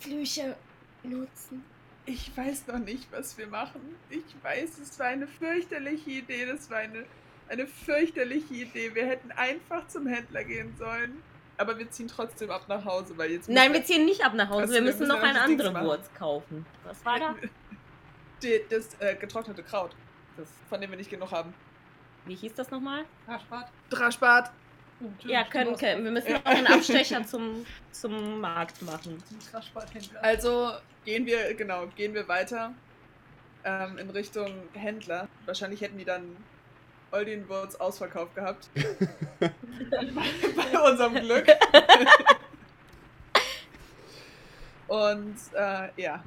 Speaker 4: Flüche nutzen.
Speaker 3: Ich weiß noch nicht, was wir machen. Ich weiß, es war eine fürchterliche Idee. Das war eine, eine fürchterliche Idee. Wir hätten einfach zum Händler gehen sollen. Aber wir ziehen trotzdem ab nach Hause, weil jetzt.
Speaker 4: Nein, wir ziehen nicht ab nach Hause.
Speaker 3: Also,
Speaker 4: wir
Speaker 3: wir
Speaker 4: müssen
Speaker 3: müssen
Speaker 4: noch
Speaker 3: ja
Speaker 4: eine andere. Wurst kaufen. Was war da? [LAUGHS]
Speaker 3: Die, das äh, getrocknete Kraut,
Speaker 4: Das,
Speaker 3: von dem wir nicht genug haben.
Speaker 4: wie hieß das nochmal?
Speaker 2: Haarspart.
Speaker 3: Draschbart.
Speaker 4: Ja, können, können. Wir müssen noch einen Abstecher zum, zum Markt machen.
Speaker 3: Also gehen wir, genau, gehen wir weiter ähm, in Richtung Händler. Wahrscheinlich hätten die dann Oldien Wurz ausverkauft gehabt. [LAUGHS] [LAUGHS] Bei unserem Glück. Und äh, ja,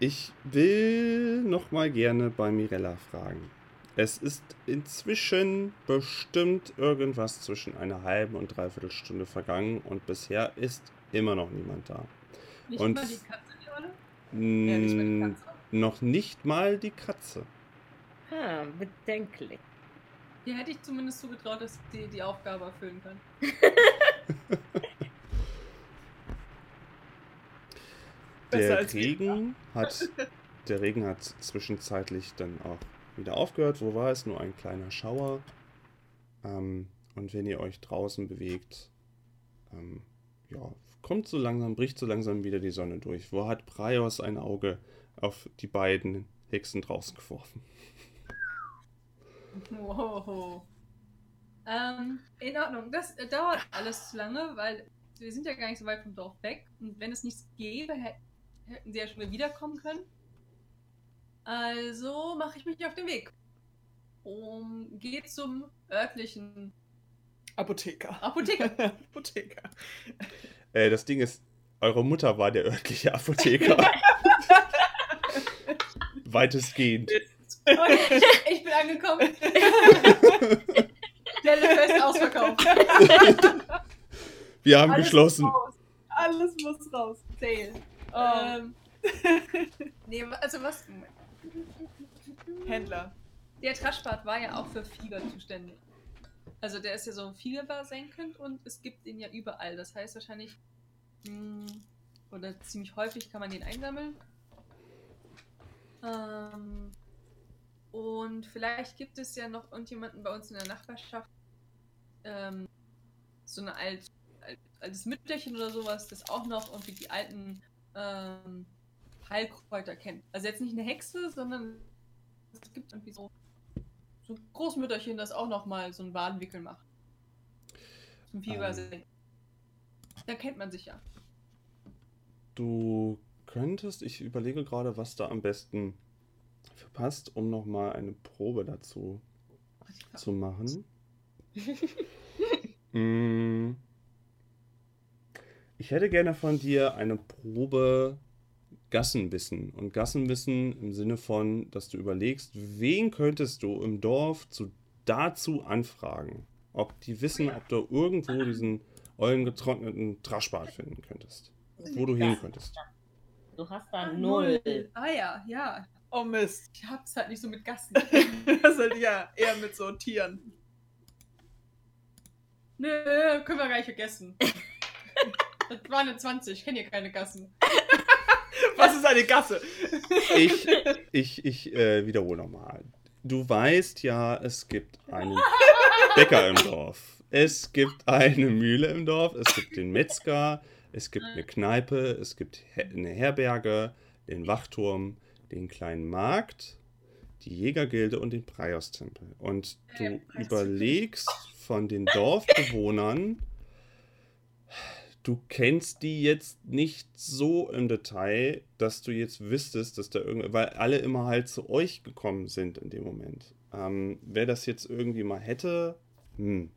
Speaker 1: Ich will noch mal gerne bei Mirella fragen. Es ist inzwischen bestimmt irgendwas zwischen einer halben und dreiviertel Stunde vergangen und bisher ist immer noch niemand da.
Speaker 2: Nicht
Speaker 1: und-
Speaker 2: mal die Katze, die Olle?
Speaker 3: ja nicht mehr die Katze.
Speaker 1: Noch nicht mal die Katze.
Speaker 4: Ah, bedenklich.
Speaker 2: Hier hätte ich zumindest zugetraut, dass die die Aufgabe erfüllen kann. [LAUGHS]
Speaker 1: Der. Regen hat der Regen hat zwischenzeitlich dann auch wieder aufgehört. Wo war es? Nur ein kleiner Schauer. Ähm, und wenn ihr euch draußen bewegt, ähm, ja, kommt so langsam, bricht so langsam wieder die Sonne durch. Wo hat Praios ein Auge auf die beiden Hexen draußen geworfen? [LAUGHS]
Speaker 2: Wow. Ähm, in Ordnung. Das äh, dauert alles zu lange, weil wir sind ja gar nicht so weit vom Dorf weg. Und wenn es nichts gäbe, hä- hätten sie ja schon wieder wiederkommen können. Also mache ich mich auf den Weg. Um, gehe zum örtlichen
Speaker 3: Apotheker.
Speaker 2: Apotheker. [LAUGHS]
Speaker 3: Apotheker.
Speaker 1: Äh, das Ding ist, eure Mutter war der örtliche Apotheker. [LAUGHS] Weitestgehend.
Speaker 2: Okay, ich bin angekommen. [LAUGHS] Stelle fest ausverkauft.
Speaker 1: Wir haben
Speaker 2: Alles
Speaker 1: geschlossen.
Speaker 2: raus.
Speaker 3: Alles muss raus.
Speaker 2: Sale.
Speaker 3: Oh.
Speaker 2: Ähm, nee, also was? Moment.
Speaker 3: Händler.
Speaker 2: Der Traschbart war ja auch für Fieber zuständig. Also der ist ja so fiebersenkend und es gibt den ja überall. Das heißt wahrscheinlich, mh, oder ziemlich häufig kann man den einsammeln. Ähm, und vielleicht gibt es ja noch irgendjemanden bei uns in der Nachbarschaft, ähm, so eine alt, alt, altes Mütterchen oder sowas, das auch noch irgendwie die alten ähm, Heilkräuter kennt. Also jetzt nicht eine Hexe, sondern es gibt irgendwie so, so ein Großmütterchen, das auch noch mal so ein Wadenwickel macht. Zum Fieber
Speaker 1: Ähm.
Speaker 2: Da kennt man sich ja.
Speaker 1: Du könntest, ich überlege gerade, was da am besten verpasst, um nochmal eine Probe dazu zu machen. [LAUGHS] Mm. Ich hätte gerne von dir eine Probe Gassenwissen. Und Gassenwissen im Sinne von, dass du überlegst, wen könntest du im Dorf zu, dazu anfragen? Ob die wissen, ob du irgendwo diesen ollen getrockneten Traschbart finden könntest. Wo du hin könntest.
Speaker 4: Du hast da null.
Speaker 2: Ah ja, ja.
Speaker 3: Oh Mist.
Speaker 2: Ich hab's halt nicht so mit Gassen. [LAUGHS]
Speaker 3: Das sollte ja eher mit so Tieren.
Speaker 2: Nö, können wir gar nicht vergessen. [LAUGHS] das waren eine 20, ich kenne hier keine Gassen. [LAUGHS]
Speaker 3: Was ist eine Gasse?
Speaker 1: Ich, ich, ich äh, wiederhole nochmal. Du weißt ja, es gibt einen Bäcker im Dorf. Es gibt eine Mühle im Dorf. Es gibt den Metzger. Es gibt eine Kneipe. Es gibt eine Herberge, den Wachturm, den kleinen Markt, die Jägergilde und den Preiostempel. Und du überlegst von den Dorfbewohnern, du kennst die jetzt nicht so im Detail, dass du jetzt wüsstest, dass da irgendwie, weil alle immer halt zu euch gekommen sind in dem Moment. Ähm, wer das jetzt irgendwie mal hätte, hm.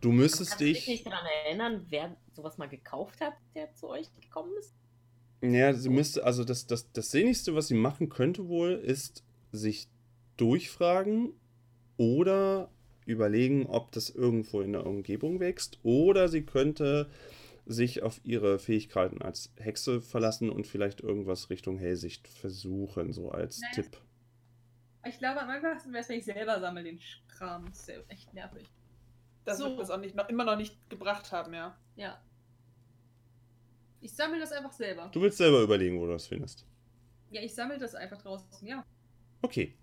Speaker 1: du müsstest
Speaker 4: Kannst du dich
Speaker 1: dich.
Speaker 4: nicht daran erinnern, wer sowas mal gekauft hat, der zu euch gekommen ist?
Speaker 1: Ja, sie müsste, also das, das, das Sinnigste, was sie machen könnte wohl, ist sich durchfragen oder überlegen, ob das irgendwo in der Umgebung wächst. Oder sie könnte sich auf ihre Fähigkeiten als Hexe verlassen und vielleicht irgendwas Richtung Hellsicht versuchen, so als
Speaker 2: Naja.
Speaker 1: Tipp.
Speaker 2: Ich glaube, am einfachsten wäre es, wenn ich selber sammle den Kram. Das ist ja echt nervig.
Speaker 3: Das
Speaker 2: So.
Speaker 3: wird wir es auch nicht, noch, immer noch nicht gebracht haben, ja.
Speaker 2: Ja. Ich sammle das einfach selber.
Speaker 1: Du willst selber überlegen, wo du das findest.
Speaker 2: Ja, ich sammle das einfach draußen, ja.
Speaker 1: Okay.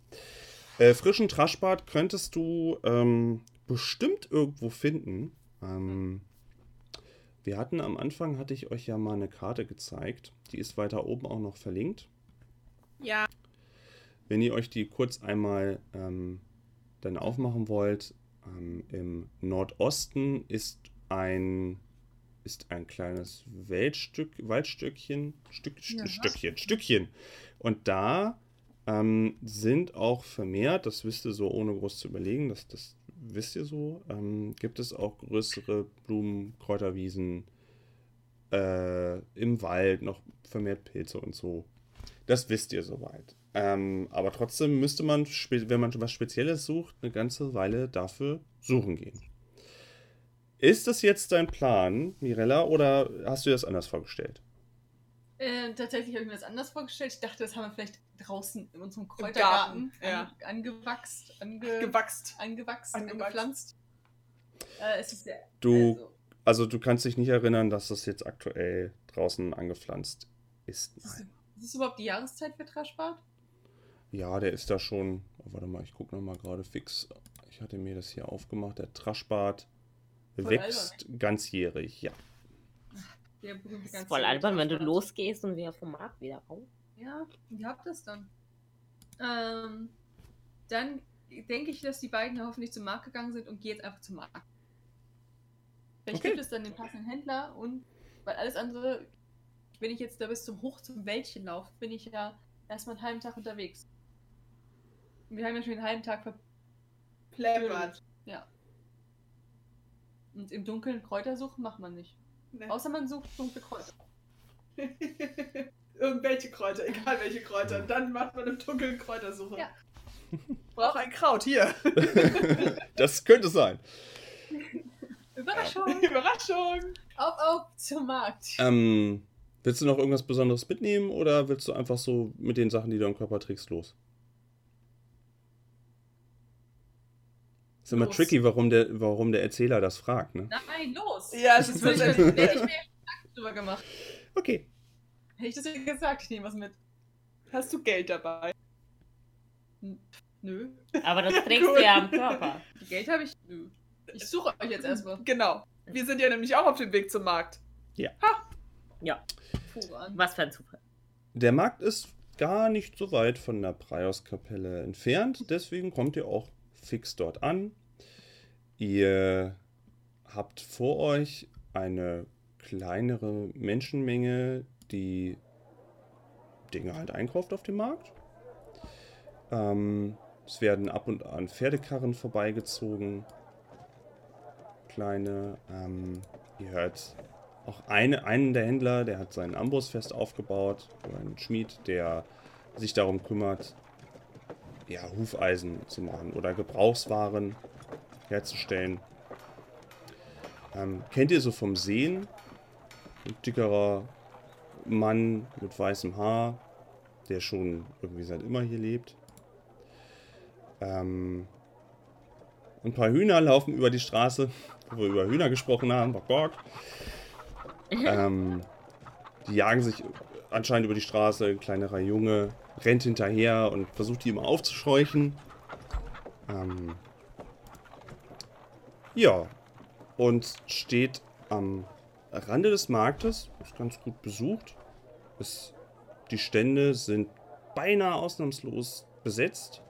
Speaker 1: Äh, frischen Traschbart könntest du ähm, bestimmt irgendwo finden. Ähm, wir hatten am Anfang, hatte ich euch ja mal eine Karte gezeigt. Die ist weiter oben auch noch verlinkt.
Speaker 3: Ja.
Speaker 1: Wenn ihr euch die kurz einmal ähm, dann aufmachen wollt, ähm, im Nordosten ist ein ist ein kleines Waldstück, Waldstückchen, Stück, St-
Speaker 2: Ja.
Speaker 1: Stückchen, Stückchen. Und da ähm, sind auch vermehrt, das wisst ihr so ohne groß zu überlegen, das, das wisst ihr so, ähm, gibt es auch größere Blumen, Kräuterwiesen äh, im Wald, noch vermehrt Pilze und so. Das wisst ihr soweit. Ähm, aber trotzdem müsste man, wenn man was Spezielles sucht, eine ganze Weile dafür suchen gehen. Ist das jetzt dein Plan, Mirella, oder hast du dir das anders vorgestellt?
Speaker 2: Äh, tatsächlich habe ich mir das anders vorgestellt. Ich dachte, das haben wir vielleicht draußen in unserem
Speaker 3: Garten,
Speaker 2: Kräutergarten
Speaker 3: ja.
Speaker 2: an, angewachst, ange,
Speaker 3: Gewachst.
Speaker 2: angewachst,
Speaker 3: Angewachst.
Speaker 2: angepflanzt. Äh, es ist sehr,
Speaker 1: Du,
Speaker 2: also,
Speaker 1: also du kannst dich nicht erinnern, dass das jetzt aktuell draußen angepflanzt ist.
Speaker 2: ist,
Speaker 1: Nein.
Speaker 2: ist es überhaupt die Jahreszeit für Traschbart?
Speaker 1: Ja, der ist da schon. Oh, warte mal, ich gucke nochmal gerade fix. Ich hatte mir das hier aufgemacht. Der Traschbart wächst ganzjährig, ja.
Speaker 2: Der berühmte
Speaker 4: Das ist
Speaker 2: ganze
Speaker 4: voll albern, wenn du losgehst und wir vom Markt wieder raus.
Speaker 2: Ja, ihr habt es dann. Ähm, dann denke ich, dass die beiden hoffentlich zum Markt gegangen sind und gehe jetzt einfach zum Markt. Vielleicht
Speaker 1: Okay.
Speaker 2: gibt es dann den passenden Händler und weil alles andere, wenn ich jetzt da bis zum Hoch zum Wäldchen laufe, bin ich ja erstmal einen halben Tag unterwegs. Und Wir haben ja schon den halben Tag ver
Speaker 3: Plebert.
Speaker 2: Ja. Und im Dunkeln Kräuter suchen macht man nicht.
Speaker 3: Nee.
Speaker 2: Außer man sucht dunkle Kräuter. [LAUGHS]
Speaker 3: Irgendwelche Kräuter, egal welche Kräuter. Und dann macht man im Dunkeln Kräutersuche.
Speaker 2: Ja. [LAUGHS]
Speaker 3: Braucht ein Kraut, hier. [LAUGHS]
Speaker 1: das könnte sein.
Speaker 2: Überraschung!
Speaker 3: Überraschung.
Speaker 2: auf, auf zum Markt!
Speaker 1: Ähm, willst du noch irgendwas Besonderes mitnehmen oder willst du einfach so mit den Sachen, die du am Körper trägst, los? Ist immer
Speaker 2: Los.
Speaker 1: tricky, warum der, warum der Erzähler das fragt, ne?
Speaker 2: Nein, los!
Speaker 3: Ja, es ist
Speaker 2: Hätte ich hätte ich mir Gedanken drüber gemacht.
Speaker 1: Okay.
Speaker 2: Hätte ich das ja gesagt, ich nehme was mit.
Speaker 3: Hast du Geld dabei?
Speaker 2: Nö.
Speaker 4: Aber das [LAUGHS] trägst du ja am Körper.
Speaker 2: Geld habe ich. Nö. Ich suche euch jetzt erstmal.
Speaker 3: Genau. Wir sind ja nämlich auch auf dem Weg zum Markt.
Speaker 4: Ja,
Speaker 2: Fuhre an.
Speaker 4: was für ein Zufall.
Speaker 1: Der Markt ist gar nicht so weit von der Praios-Kapelle entfernt, deswegen kommt ihr auch fix dort an. Ihr habt vor euch eine kleinere Menschenmenge, die Dinge halt einkauft auf dem Markt. Ähm, es werden ab und an Pferdekarren vorbeigezogen. Kleine. Ähm, ihr hört auch eine, einen der Händler, der hat sein Ambossfest aufgebaut, einen Schmied, der sich darum kümmert, ja, Hufeisen zu machen oder Gebrauchswaren herzustellen. Ähm, kennt ihr so vom Sehen? Ein dickerer Mann mit weißem Haar, der schon irgendwie seit immer hier lebt. Ähm, ein paar Hühner laufen über die Straße, wo wir über Hühner gesprochen haben. Bock, bock. [LAUGHS] Ähm, die jagen sich anscheinend über die Straße. Ein kleinerer Junge rennt hinterher und versucht die immer aufzuscheuchen. Ähm, ja, und steht am Rande des Marktes. Ist ganz gut besucht. Es, die Stände sind beinahe ausnahmslos besetzt.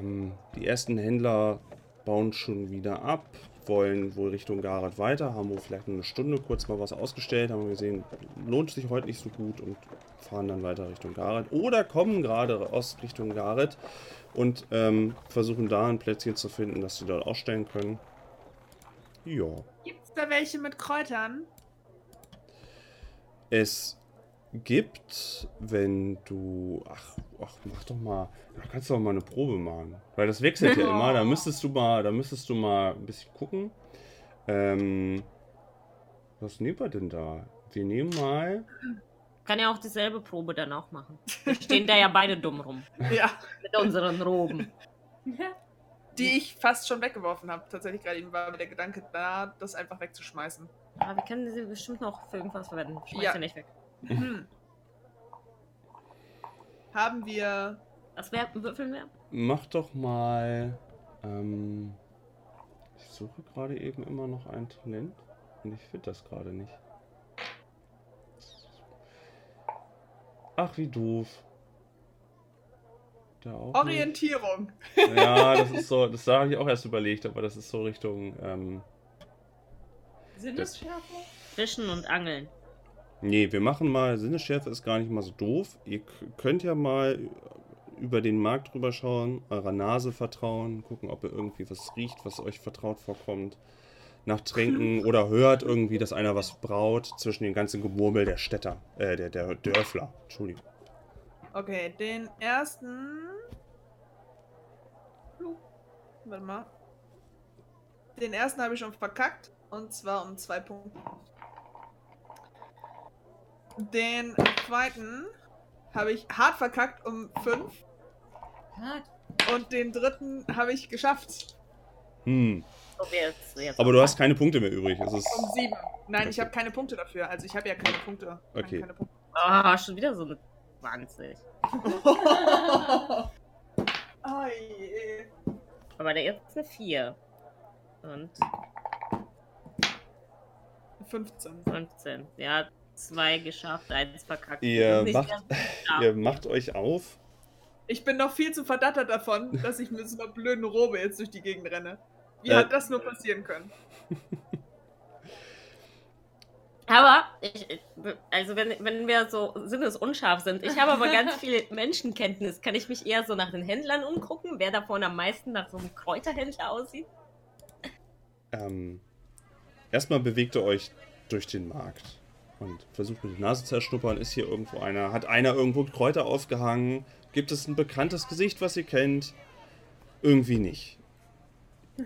Speaker 1: Ähm, die ersten Händler bauen schon wieder ab, wollen wohl Richtung Gareth weiter, haben wohl vielleicht eine Stunde kurz mal was ausgestellt, haben wir gesehen, lohnt sich heute nicht so gut und fahren dann weiter Richtung Gareth. Oder kommen gerade aus Richtung Gareth und ähm, versuchen da ein Plätzchen zu finden, dass sie dort ausstellen können. Ja.
Speaker 3: Gibt's da welche mit Kräutern?
Speaker 1: Es gibt, wenn du. Ach, ach, mach doch mal. Da kannst du doch mal eine Probe machen. Weil das wechselt ja [LAUGHS] immer. Da müsstest du mal, da müsstest du mal ein bisschen gucken. Ähm. Was nehmen wir denn da? Wir nehmen mal.
Speaker 4: Kann ja auch dieselbe Probe dann auch machen. Wir stehen da ja beide dumm rum. [LAUGHS]
Speaker 3: Ja,
Speaker 4: Mit unseren Roben. [LAUGHS]
Speaker 3: die ich fast schon weggeworfen habe. Tatsächlich gerade eben war mir der Gedanke da, das einfach wegzuschmeißen.
Speaker 4: Aber wir können sie bestimmt noch für irgendwas verwenden. Schmeiß
Speaker 3: Ja.
Speaker 4: sie nicht weg.
Speaker 3: Hm. Haben wir.
Speaker 4: Was wär, würfeln wir?
Speaker 1: Mach doch mal. Ähm, ich suche gerade eben immer noch ein Talent und ich finde das gerade nicht. Ach, wie doof. Auch nicht.
Speaker 3: Orientierung.
Speaker 1: Ja, das ist so, das habe ich auch erst überlegt, aber das ist so Richtung. Ähm,
Speaker 2: Sinnesschärfe?
Speaker 4: Fischen und Angeln.
Speaker 1: Nee, wir machen mal. Sinnesschärfe ist gar nicht mal so doof. Ihr könnt ja mal über den Markt drüber schauen, eurer Nase vertrauen, gucken, ob ihr irgendwie was riecht, was euch vertraut vorkommt. Nach Tränken [LAUGHS] oder hört irgendwie, dass einer was braut zwischen dem ganzen Gemurmel der Städter, äh, der, der Dörfler. Entschuldigung.
Speaker 3: Okay, den ersten. Warte mal. Den ersten habe ich schon verkackt. Und zwar um zwei Punkte. Den zweiten habe ich hart verkackt um fünf.
Speaker 2: Ja,
Speaker 3: Und den dritten habe ich geschafft.
Speaker 1: Hm. Aber du hast keine Punkte mehr übrig. Es ist.
Speaker 3: Um sieben. Nein, ich habe keine Punkte dafür. Also ich habe ja keine Punkte.
Speaker 1: Okay.
Speaker 3: Keine Punkte.
Speaker 4: Ah, schon wieder so eine 20.
Speaker 3: oh je.
Speaker 4: Aber der jetzt eine 4. Und
Speaker 3: 15.
Speaker 4: 15. Ja, zwei geschafft, eins verkackt.
Speaker 1: Ihr macht, [LAUGHS] ihr macht euch auf.
Speaker 3: Ich bin noch viel zu verdattert davon, [LAUGHS] dass ich mit so einer blöden Robe jetzt durch die Gegend renne. Wie
Speaker 1: Äh.
Speaker 3: hat das nur passieren können? [LAUGHS]
Speaker 4: Aber, ich- also wenn, wenn wir so sinnesunscharf sind, ich habe aber ganz viel Menschenkenntnis. Kann ich mich eher so nach den Händlern umgucken, wer davon am meisten nach so einem Kräuterhändler aussieht?
Speaker 1: Ähm, erstmal bewegt ihr euch durch den Markt und versucht mit der Nase zu erschnuppern. Ist hier irgendwo einer? Hat einer irgendwo Kräuter aufgehangen? Gibt es ein bekanntes Gesicht, was ihr kennt? Irgendwie nicht.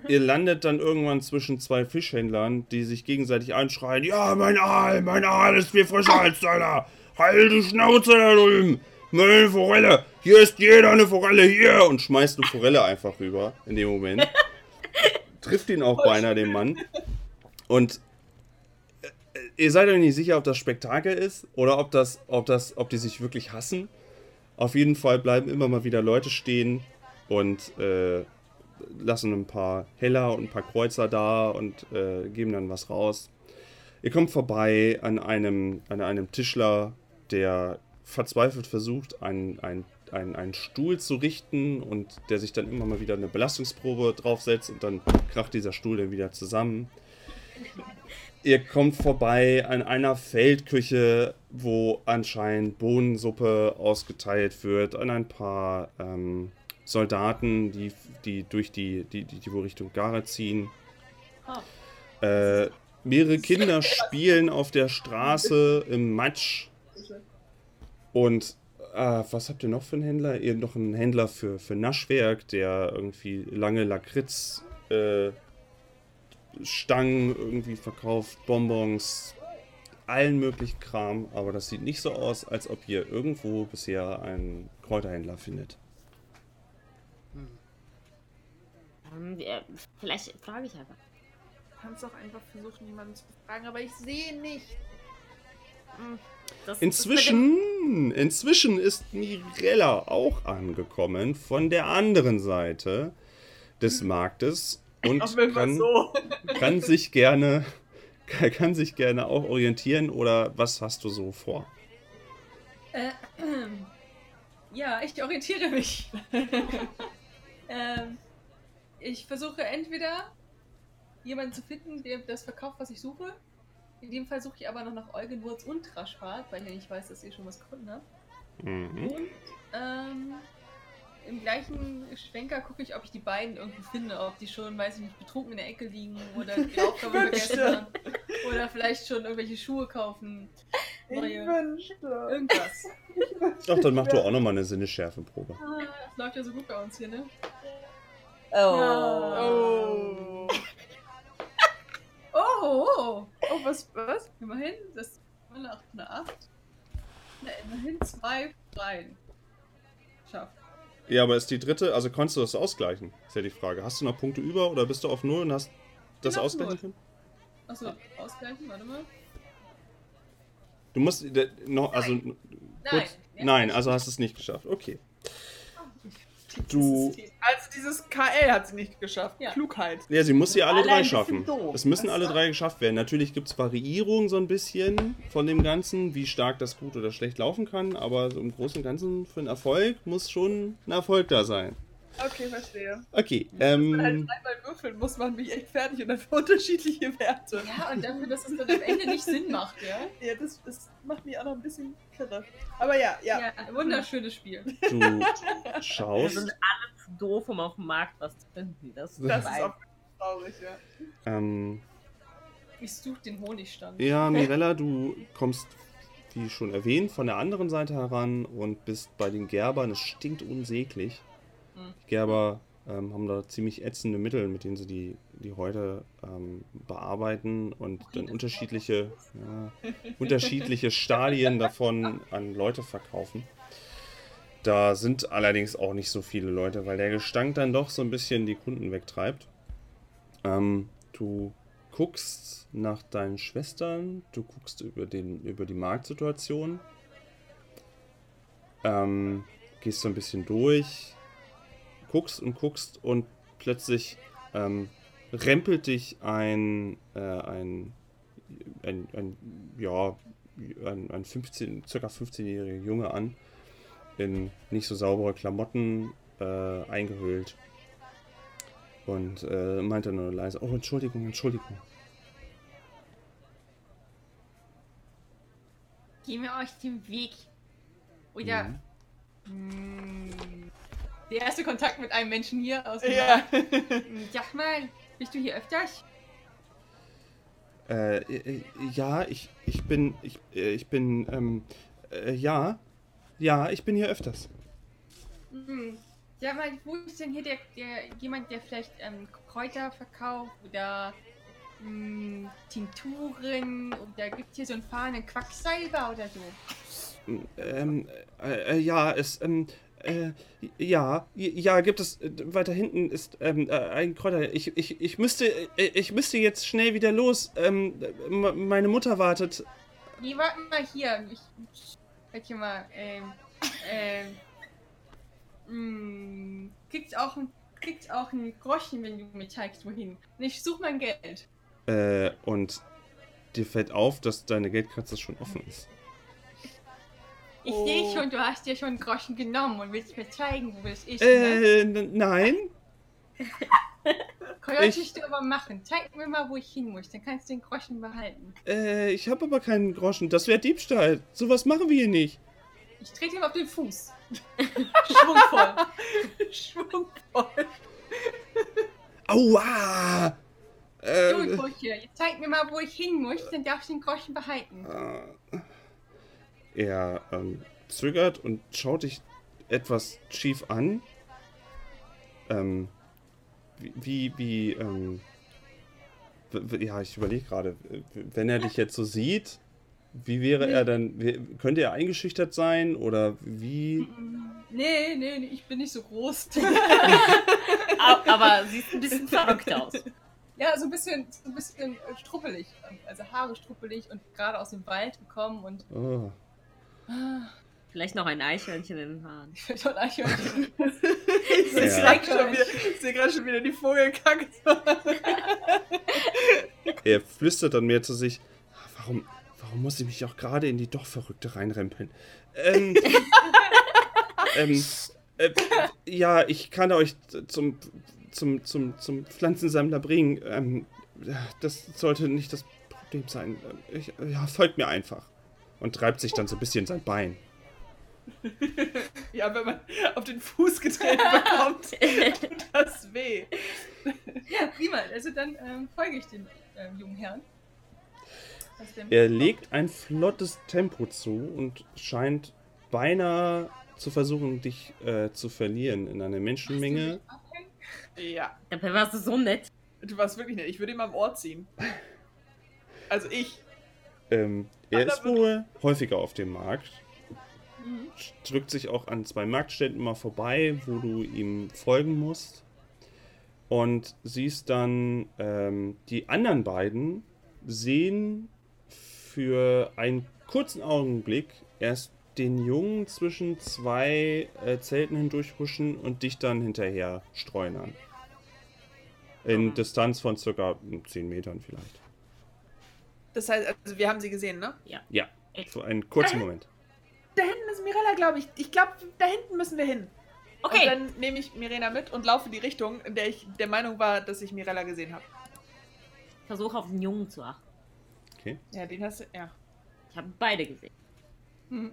Speaker 1: Ihr landet dann irgendwann zwischen zwei Fischhändlern, die sich gegenseitig anschreien: Ja, mein Aal, mein Aal ist viel frischer als deiner. Halt die Schnauze da drüben. Meine Forelle. Hier ist jeder eine Forelle hier. Und schmeißt eine Forelle einfach rüber in dem Moment [LAUGHS] trifft ihn auch beinahe, den Mann. Und ihr seid euch nicht sicher, ob das Spektakel ist oder ob das, ob das, ob die sich wirklich hassen. Auf jeden Fall bleiben immer mal wieder Leute stehen und äh, lassen ein paar Heller und ein paar Kreuzer da und äh, geben dann was raus. Ihr kommt vorbei an einem, an einem Tischler, der verzweifelt versucht, einen, einen, einen, einen Stuhl zu richten und der sich dann immer mal wieder eine Belastungsprobe draufsetzt und dann kracht dieser Stuhl dann wieder zusammen. Ihr kommt vorbei an einer Feldküche, wo anscheinend Bohnensuppe ausgeteilt wird, an ein paar ähm, Soldaten, die, die durch die, die, die, die Richtung Gara ziehen. Äh, mehrere Kinder spielen auf der Straße im Matsch. Und äh, was habt ihr noch für einen Händler? Ihr noch einen Händler für, für Naschwerk, der irgendwie lange Lakritz äh, Stangen irgendwie verkauft, Bonbons, allen möglichen Kram. Aber das sieht nicht so aus, als ob ihr irgendwo bisher einen Kräuterhändler findet.
Speaker 4: Ähm, ja, vielleicht frage ich einfach.
Speaker 3: Du kannst doch einfach versuchen, jemanden zu fragen, aber ich sehe nicht.
Speaker 4: Hm, das-
Speaker 1: Inzwischen, inzwischen ist Mirella auch angekommen von der anderen Seite des Marktes und kann,
Speaker 3: so.
Speaker 1: kann sich gerne [LAUGHS] kann sich gerne auch orientieren oder was hast du so vor?
Speaker 2: Äh, [CLEARS THROAT] ja, ich orientiere mich. [LAUGHS] ähm, ich versuche entweder jemanden zu finden, der das verkauft, was ich suche. In dem Fall suche ich aber noch nach Eugen Wurz und Raschfahrt, weil ich ja nicht weiß, dass ihr schon was gefunden habt.
Speaker 1: Mhm.
Speaker 2: Und ähm, im gleichen Schwenker gucke ich, ob ich die beiden irgendwo finde, ob die schon, weiß ich nicht, betrunken in der Ecke liegen oder die [LAUGHS] Aufgabe vergessen haben. Oder vielleicht schon irgendwelche Schuhe kaufen.
Speaker 3: Ich
Speaker 2: Neue.
Speaker 3: wünschte.
Speaker 2: Irgendwas.
Speaker 1: Ach, dann mach du auch nochmal eine Sinneschärfenprobe.
Speaker 2: Ah, Das läuft ja so gut bei uns hier, ne?
Speaker 3: Oh.
Speaker 2: Oh, oh,
Speaker 3: Oh, was, was?
Speaker 2: immerhin, das war eine 8, eine 8. Na, immerhin zwei Freien. Schafft.
Speaker 1: Ja, aber ist die dritte, also konntest du das ausgleichen? Ist ja die Frage. Hast du noch Punkte über oder bist du auf Null und hast das ausgleichen können?
Speaker 2: Achso, ausgleichen, warte mal.
Speaker 1: Du musst äh, noch, also
Speaker 2: Nein.
Speaker 1: kurz, nein,
Speaker 2: ich-
Speaker 1: also hast du es nicht geschafft. Okay. Du-
Speaker 3: Also dieses KL hat sie nicht geschafft.
Speaker 2: Ja.
Speaker 3: Klugheit.
Speaker 1: Ja, sie muss sie alle
Speaker 4: Alle
Speaker 1: drei schaffen.
Speaker 4: doof.
Speaker 1: Es müssen alle drei geschafft werden. Natürlich gibt es Variierungen so ein bisschen von dem Ganzen, wie stark das gut oder schlecht laufen kann, aber so im Großen und Ganzen für einen Erfolg muss schon ein Erfolg da sein.
Speaker 3: Okay, verstehe.
Speaker 1: Okay,
Speaker 3: Wenn man halt
Speaker 1: ähm,
Speaker 3: dreimal würfeln muss, man mich echt fertig und dann [LAUGHS] für unterschiedliche Werte.
Speaker 2: Ja, und dafür, dass es dann am Ende nicht Sinn macht, ja? [LAUGHS]
Speaker 3: Ja, das, das macht mich auch noch ein bisschen kirre. Aber ja, ja.
Speaker 2: Ja, wunderschönes Spiel.
Speaker 1: du
Speaker 4: Wir
Speaker 1: schaust.
Speaker 4: sind alle zu doof, um auf dem Markt was zu finden. Das,
Speaker 3: Das ist auch traurig, ja.
Speaker 1: Ähm,
Speaker 2: Ich suche den Honigstand.
Speaker 1: ja, Mirella, du kommst, wie schon erwähnt, von der anderen Seite heran und bist bei den Gerbern. Es stinkt unsäglich.
Speaker 2: Hm.
Speaker 1: Die Gerber ähm, haben da ziemlich ätzende Mittel, mit denen sie die, die Häute ähm, bearbeiten und dann unterschiedliche, ja, unterschiedliche [LAUGHS] Stadien davon an Leute verkaufen. Da sind allerdings auch nicht so viele Leute, weil der Gestank dann doch so ein bisschen die Kunden wegtreibt. Ähm, du guckst nach deinen Schwestern, du guckst über, den, über die Marktsituation, ähm, gehst so ein bisschen durch, guckst und guckst und plötzlich ähm, rempelt dich ein, äh, ein, ein, ein, ja, ein, ein 15, circa 15-jähriger Junge an, in nicht so saubere Klamotten äh, eingehüllt. Und äh, meinte nur leise, oh, Entschuldigung, Entschuldigung.
Speaker 2: Gehen wir euch den Weg. Oder.
Speaker 1: Mhm.
Speaker 2: Hm, der erste Kontakt mit einem Menschen hier aus dem
Speaker 3: Ja.
Speaker 2: Hm, [LAUGHS] Sag mal, bist du hier öfters?
Speaker 1: Äh, äh, ja, ich, ich bin, ich, äh, ich bin, ähm, äh, ja, ja, ich bin hier öfters.
Speaker 2: Hm. Sag mal, wo ist denn hier der, der jemand, der vielleicht ähm, Kräuter verkauft oder hm, Tinkturen oder gibt hier so einen fahrenden Quacksalber oder so?
Speaker 1: Ähm, äh, äh, ja, es, ähm, äh, ja, ja, gibt es, äh, weiter hinten ist, ähm, äh, ein Kräuter. Ich, ich, ich müsste, äh, ich müsste jetzt schnell wieder los. Ähm, meine Mutter wartet.
Speaker 2: Die warten mal hier. Ich, ich mal, ähm, ähm, mh, kriegst auch, ein- kriegst auch einen Groschen, wenn du mir zeigst, wohin. Und ich suche mein Geld.
Speaker 1: Äh, und dir fällt auf, dass deine Geldkatze schon offen ist.
Speaker 2: Ich
Speaker 3: Oh.
Speaker 2: sehe schon, du hast dir schon einen Groschen genommen und willst mir zeigen, wo das ist. ne?
Speaker 1: Äh, nein.
Speaker 2: Könntest du aber machen. Zeig mir mal, wo ich hin muss. Dann kannst du den Groschen behalten.
Speaker 1: Äh, ich habe aber keinen Groschen. Das wäre Diebstahl. Sowas machen wir hier nicht.
Speaker 2: Ich trete ihm auf den Fuß. [LAUGHS] Schwungvoll.
Speaker 3: Schwungvoll.
Speaker 1: Aua! Äh,
Speaker 2: Du, Bursche, jetzt zeig mir mal, wo ich hin muss, dann darfst du den Groschen behalten.
Speaker 1: äh, er ähm, zögert und schaut dich etwas schief an. Ähm, wie, wie, ähm, ja, ich überlege gerade, wenn er dich jetzt so sieht, wie wäre er dann, könnte er eingeschüchtert sein oder wie?
Speaker 2: Nee, nee, nee, ich bin nicht so groß. [LAUGHS]
Speaker 4: Aber siehst ein bisschen verrückt aus.
Speaker 2: ja, so ein bisschen, so ein bisschen struppelig. Also Haare struppelig und gerade aus dem Wald gekommen und.
Speaker 1: Oh.
Speaker 4: Vielleicht noch ein Eichhörnchen in den Haaren.
Speaker 2: ich will schon Eichhörnchen. [LAUGHS]
Speaker 3: Ich sehe
Speaker 1: Ja.
Speaker 3: gerade schon, gerade schon wieder die Vogelkacke.
Speaker 1: Er flüstert dann mehr zu sich. Warum, warum muss ich mich auch gerade in die doch Verrückte reinrempeln? Ähm, [LAUGHS] ähm, äh, ja, ich kann euch zum, zum, zum, zum Pflanzensammler bringen. Ähm, das sollte nicht das Problem sein. Ich, ja, folgt mir einfach. Und treibt sich dann so ein bisschen sein Bein.
Speaker 3: Ja, wenn man auf den Fuß getreten bekommt, tut [LAUGHS] das weh.
Speaker 2: Ja, prima. Also dann ähm, folge ich dem ähm, jungen Herrn.
Speaker 1: Er legt ein flottes Tempo zu und scheint beinahe zu versuchen, dich äh, zu verlieren in einer Menschenmenge.
Speaker 3: Ja,
Speaker 4: Dabei warst du so nett.
Speaker 3: du warst wirklich nett. Ich würde ihm am Ohr ziehen. Also ich.
Speaker 1: Ähm, er ist wohl häufiger auf dem Markt. Drückt sich auch an zwei Marktständen mal vorbei, wo du ihm folgen musst. Und siehst dann ähm, die anderen beiden, sehen für einen kurzen Augenblick erst den Jungen zwischen zwei äh, Zelten hindurchhuschen und dich dann hinterher streunern. In. Distanz von circa 10 Metern vielleicht.
Speaker 3: Das heißt, also wir haben sie gesehen, ne?
Speaker 1: Ja, für einen kurzen Moment.
Speaker 3: Da hinten ist Mirella, glaube ich. Ich glaube, da hinten müssen wir hin. Und
Speaker 4: Okay,
Speaker 3: dann nehme ich Mirena mit und laufe in die Richtung, in der ich der Meinung war, dass ich Mirella gesehen habe.
Speaker 4: versuche auf den Jungen zu achten.
Speaker 1: Okay.
Speaker 3: Ja, den hast du. Ja.
Speaker 4: Ich habe beide gesehen.
Speaker 2: Hm.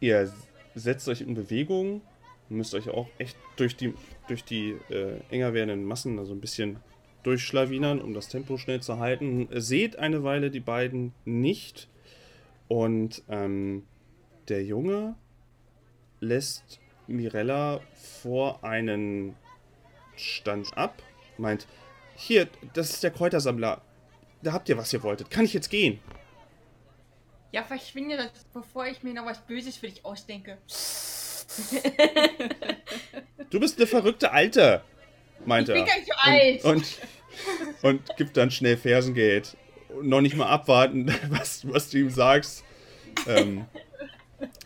Speaker 1: Ihr setzt euch in Bewegung, müsst euch auch echt durch die, durch die äh, enger werdenden Massen da so ein bisschen durchschlawinern, um das Tempo schnell zu halten. Seht eine Weile die beiden nicht und ähm, der Junge lässt Mirella vor einen Stand ab, meint, hier, das ist der Kräutersammler. Da habt ihr, was ihr wolltet. Kann ich jetzt gehen?
Speaker 2: Ja, verschwinde das, bevor ich mir noch was Böses für dich ausdenke.
Speaker 1: Du bist eine verrückte Alte, meint
Speaker 2: ich
Speaker 1: er.
Speaker 2: bin gar nicht so alt.
Speaker 1: Und, und, und gibt dann schnell Fersengeld. Und noch nicht mal abwarten, [LAUGHS] was, was du ihm sagst. Ähm,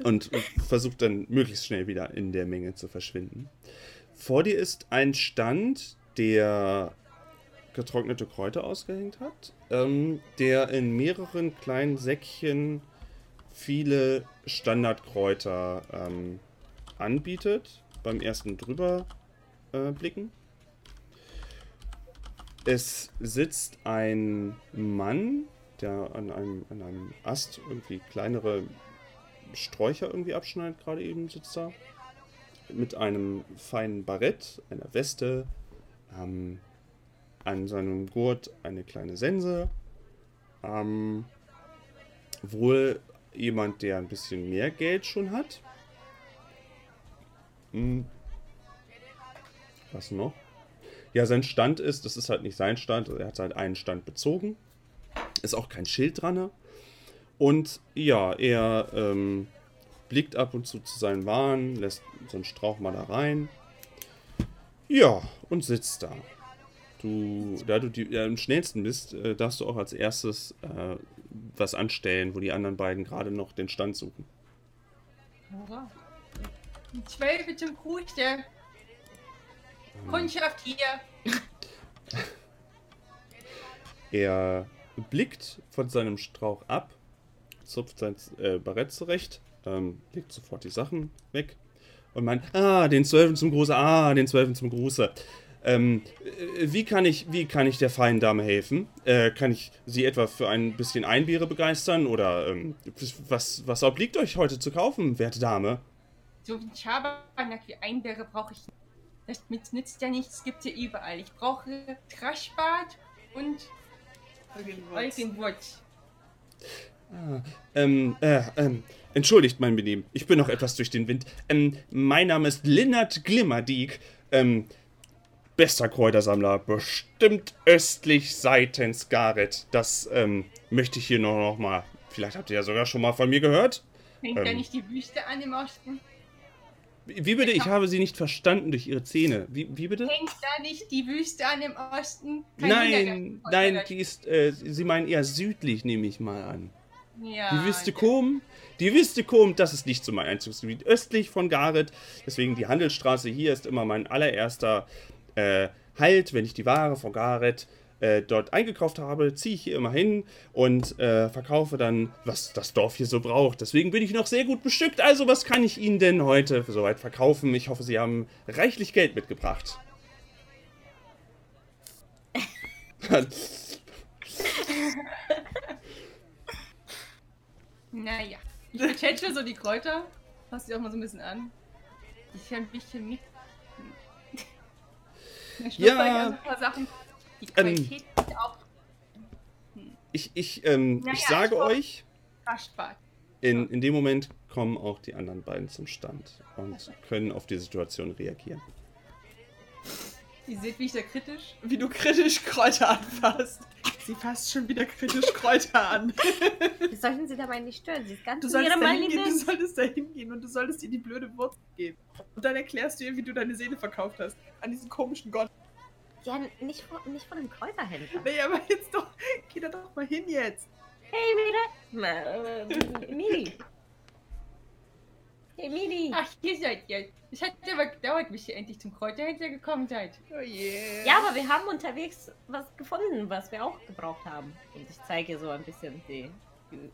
Speaker 1: und versucht dann möglichst schnell wieder in der Menge zu verschwinden. Vor dir ist ein Stand, der getrocknete Kräuter ausgehängt hat, ähm, der in mehreren kleinen Säckchen viele Standardkräuter ähm, anbietet. Beim ersten drüber äh, blicken. Es sitzt ein Mann, der an einem, an einem Ast irgendwie kleinere Sträucher irgendwie abschneidet, gerade eben sitzt da. Mit einem feinen Barett, einer Weste, ähm, an seinem Gurt eine kleine Sense. Ähm, wohl jemand, der ein bisschen mehr Geld schon hat. Hm. Was noch? Ja, sein Stand ist, das ist halt nicht sein Stand, er hat halt einen Stand bezogen. Ist auch kein Schild dran. Und ja, er ähm, blickt ab und zu zu seinen Waren, lässt so einen Strauch mal da rein. Ja, und sitzt da. Du, da du die, ja, am schnellsten bist, äh, darfst du auch als erstes äh, was anstellen, wo die anderen beiden gerade noch den Stand suchen.
Speaker 2: Hurra. Die Zwölfe zum Gruße.
Speaker 1: Ähm,
Speaker 2: Kundschaft hier. [LAUGHS]
Speaker 1: Er blickt von seinem Strauch ab, zupft sein äh, Barett zurecht, ähm, legt sofort die Sachen weg und meint, ah, den Zwölfen zum Gruße, ah, den Zwölfen zum Gruße. Ähm, äh, wie, kann ich, wie kann ich der feinen Dame helfen? Äh, kann ich sie etwa für ein bisschen Einbiere begeistern? Oder ähm, was, was obliegt euch heute zu kaufen, werte Dame?
Speaker 2: So wie Schabernack wie Einbeere brauche ich nicht. Das mit- nützt ja nichts, gibt's hier überall. Ich brauche Traschbad und Eugenwurz.
Speaker 1: Ah, ähm, äh, ähm, entschuldigt mein Benehmen. Ich bin noch etwas durch den Wind. Ähm, mein Name ist Linnert Glimmerdiek. Ähm, bester Kräutersammler. Bestimmt östlich seitens Gareth. Das, ähm, möchte ich hier noch, noch mal. Vielleicht habt ihr ja sogar schon mal von mir gehört.
Speaker 2: Fängt ja
Speaker 1: Ähm.
Speaker 2: nicht die Wüste an im Osten?
Speaker 1: Wie bitte? Ich habe sie nicht verstanden durch ihre Zähne. Wie, wie bitte?
Speaker 2: Fängt da nicht die Wüste an im Osten? Kein
Speaker 1: Nein, nein, die ist, äh, Sie meinen eher südlich, nehme ich mal an.
Speaker 2: Ja,
Speaker 1: Die Wüste Kom, die Wüste Kom, das ist nicht so mein Einzugsgebiet. Östlich von Gareth, deswegen die Handelsstraße hier ist immer mein allererster äh, Halt, wenn ich die Ware von Gareth äh, dort eingekauft habe, ziehe ich hier immer hin und äh, verkaufe dann, was das Dorf hier so braucht. Deswegen bin ich noch sehr gut bestückt. Also, was kann ich Ihnen denn heute soweit verkaufen? Ich hoffe, Sie haben reichlich Geld mitgebracht. [LAUGHS]
Speaker 2: Naja. Ich betätsche so die Kräuter. Fass sie auch mal so ein bisschen an. Ist ja ein bisschen mit.
Speaker 1: Ja.
Speaker 2: ich an so ein paar Sachen. Die
Speaker 1: Ähm.
Speaker 2: Qualität ist auch
Speaker 1: ich, ich, ähm,
Speaker 2: Naja,
Speaker 1: ich sage
Speaker 2: ich
Speaker 1: euch. In, in dem Moment kommen auch die anderen beiden zum Stand und können auf die Situation reagieren.
Speaker 2: Ihr seht, wie ich da kritisch.
Speaker 3: Wie du kritisch Kräuter anfasst. Sie fasst schon wieder kritisch Kräuter an. [LAUGHS]
Speaker 4: Wir sollten sie dabei nicht stören. Sie ist ganz
Speaker 3: Du solltest da hingehen, du solltest da hingehen und du solltest ihr die blöde Wurst geben. Und dann erklärst du ihr, wie du deine Seele verkauft hast. An diesen komischen Gott.
Speaker 4: Ja, nicht vor, nicht vor dem Kräuterhändler.
Speaker 3: Nee, aber jetzt doch. Geh da doch mal hin jetzt.
Speaker 4: Hey, Mira. Äh, Miri. Hey, Miri.
Speaker 2: Ach, hier seid ihr. Es hat aber gedauert, bis ihr endlich zum Kräuterhändler gekommen seid.
Speaker 3: Oh yeah.
Speaker 4: Ja, aber wir haben unterwegs was gefunden, was wir auch gebraucht haben. Und ich zeige so ein bisschen die,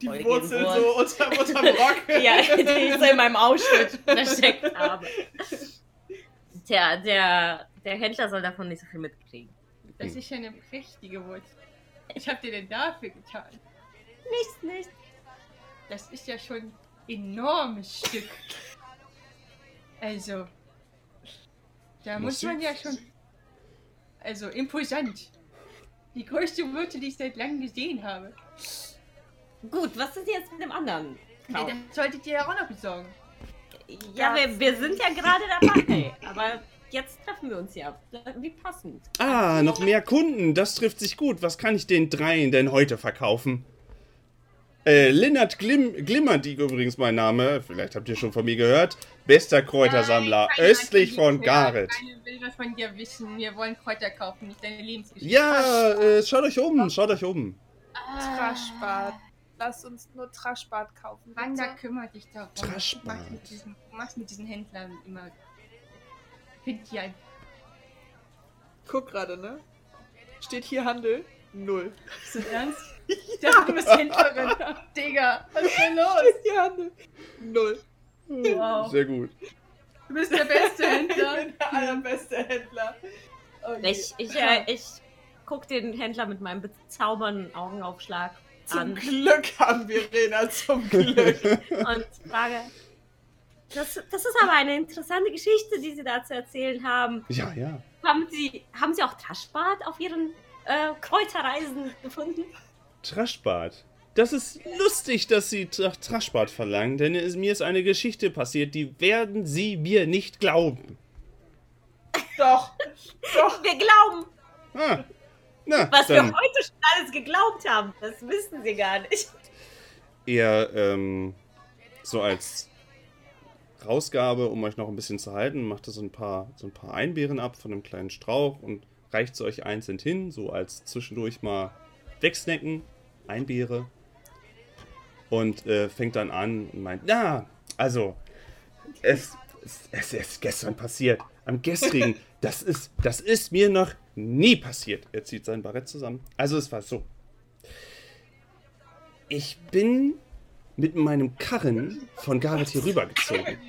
Speaker 3: Die Wurzel
Speaker 4: Wurst.
Speaker 3: so unterm, unterm Rock. [LAUGHS]
Speaker 4: ja, die ich so in meinem Ausschnitt [LAUGHS] versteckt habe. Tja, der, der Händler soll davon nicht so viel mitkriegen.
Speaker 2: Das ist ja eine prächtige Wurst. Was habt ihr denn dafür getan?
Speaker 4: Nichts, nichts.
Speaker 2: Das ist ja schon ein enormes Stück. Also, da muss
Speaker 1: Muss
Speaker 2: man ja schon. Also, imposant. Die größte Wurzel, die ich seit langem gesehen habe.
Speaker 4: Gut, was ist jetzt mit dem anderen? Kraut?
Speaker 2: das solltet ihr ja auch noch besorgen.
Speaker 4: Ja, wir, wir sind ja gerade dabei. [CLEARS THROAT] Aber jetzt treffen wir uns ja. Wie passend.
Speaker 1: Ah, noch mehr Kunden. Das trifft sich gut. Was kann ich den dreien denn heute verkaufen? Äh, Lennart Glim Glimmerdieg übrigens mein Name. Vielleicht habt ihr schon von mir gehört. Bester Kräutersammler
Speaker 2: Nein,
Speaker 1: östlich von. Gareth.
Speaker 2: Will von dir wissen. Wir wollen Kräuter kaufen, nicht deine Lebensgeschichte.
Speaker 1: Ja, äh, schaut euch um, schaut euch um.
Speaker 3: Traschbad. Lass uns nur Traschbad kaufen.
Speaker 2: Wanda, kümmere dich darum.
Speaker 1: Traschbad.
Speaker 2: Diesen, du machst mit diesen Händlern immer. Ein.
Speaker 3: Guck gerade, ne? Steht hier Handel? Null.
Speaker 2: Ist das ernst? [LAUGHS] Ich dachte, du bist Händlerin. Digga, was ist denn los? [LAUGHS]
Speaker 3: Steht hier Handel? Null.
Speaker 2: Wow.
Speaker 1: Sehr gut.
Speaker 2: Du bist der beste [LAUGHS]
Speaker 3: Ich
Speaker 2: Händler.
Speaker 3: bin der allerbeste Händler. Je.
Speaker 4: Ich, ich, äh, ich guck den Händler mit meinem bezaubernden Augenaufschlag
Speaker 3: Zum
Speaker 4: an
Speaker 3: Glück haben wir Rena, zum Glück.
Speaker 4: und frage. Das, das ist aber eine interessante Geschichte, die Sie da zu erzählen haben.
Speaker 1: Ja, ja.
Speaker 4: Haben Sie, haben Sie auch Taschbad auf Ihren äh, Kräuterreisen gefunden?
Speaker 1: Traschbad. Das ist lustig, dass Sie nach Traschbad verlangen, denn es, mir ist eine Geschichte passiert, die werden Sie mir nicht glauben.
Speaker 3: Doch, doch.
Speaker 4: Wir glauben,
Speaker 1: Ah, na,
Speaker 4: was wir
Speaker 1: dann
Speaker 4: heute schon alles geglaubt haben. Das wissen Sie gar nicht.
Speaker 1: eher ähm, so als Rausgabe, um euch noch ein bisschen zu halten, macht er so ein paar, so ein paar Einbeeren ab von einem kleinen Strauch und reicht sie euch einzeln hin, so als zwischendurch mal wegsnacken, Einbeere. Und äh, fängt dann an und meint, na, also, es, es, es ist gestern passiert. Am gestrigen, [LAUGHS] das ist, das ist mir noch nie passiert. Er zieht sein Barett zusammen. Also es war so. Ich bin mit meinem Karren von Gareth hier rübergezogen. [LAUGHS]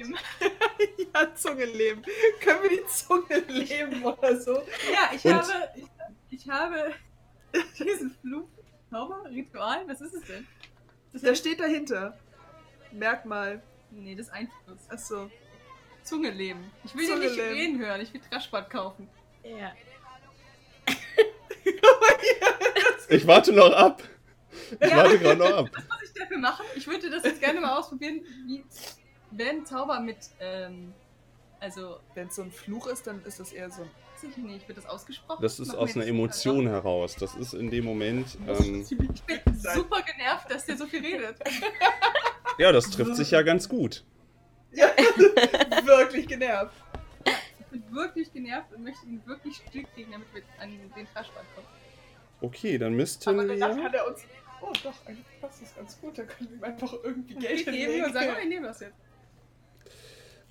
Speaker 3: Ja, Zunge leben. Können wir die Zunge leben oder so?
Speaker 2: Ja, ich
Speaker 1: Und-
Speaker 2: habe. Ich, ich habe [LAUGHS] diesen Fluch. Zauber? Ritual? Was ist es denn? Das
Speaker 3: Da steht dahinter. Merkmal.
Speaker 2: Nee, das ist Einfluss.
Speaker 3: Achso.
Speaker 2: Zunge leben. Ich will
Speaker 3: Zunge
Speaker 2: dir nicht
Speaker 3: leben.
Speaker 2: reden hören, ich will Traschbad kaufen.
Speaker 4: Ja. [LAUGHS]
Speaker 1: Ich warte noch ab. Ich warte gerade noch ab.
Speaker 2: Was muss ich dafür machen? Ich würde das jetzt gerne mal ausprobieren, wie wenn Zauber mit, ähm, also,
Speaker 3: Wenn es so ein Fluch ist, dann ist das eher so ein.
Speaker 2: weiß ich nicht, wird das ausgesprochen?
Speaker 1: Das ist aus einer Emotion heraus. Das ist in dem Moment. Ähm,
Speaker 2: Ich bin [LAUGHS] super genervt, dass der so viel redet.
Speaker 1: ja, das trifft sich ja ganz gut.
Speaker 3: Ja, [LAUGHS] wirklich genervt.
Speaker 2: Ich bin wirklich genervt und möchte ihn wirklich still kriegen, damit wir an den Traschbad kommen.
Speaker 1: Okay, dann müssten wir.
Speaker 3: kann er uns. Oh, doch, das ganz gut. Da können wir ihm einfach irgendwie Geld
Speaker 2: Ich gebe ihm und sage, oh, ich nehme das jetzt.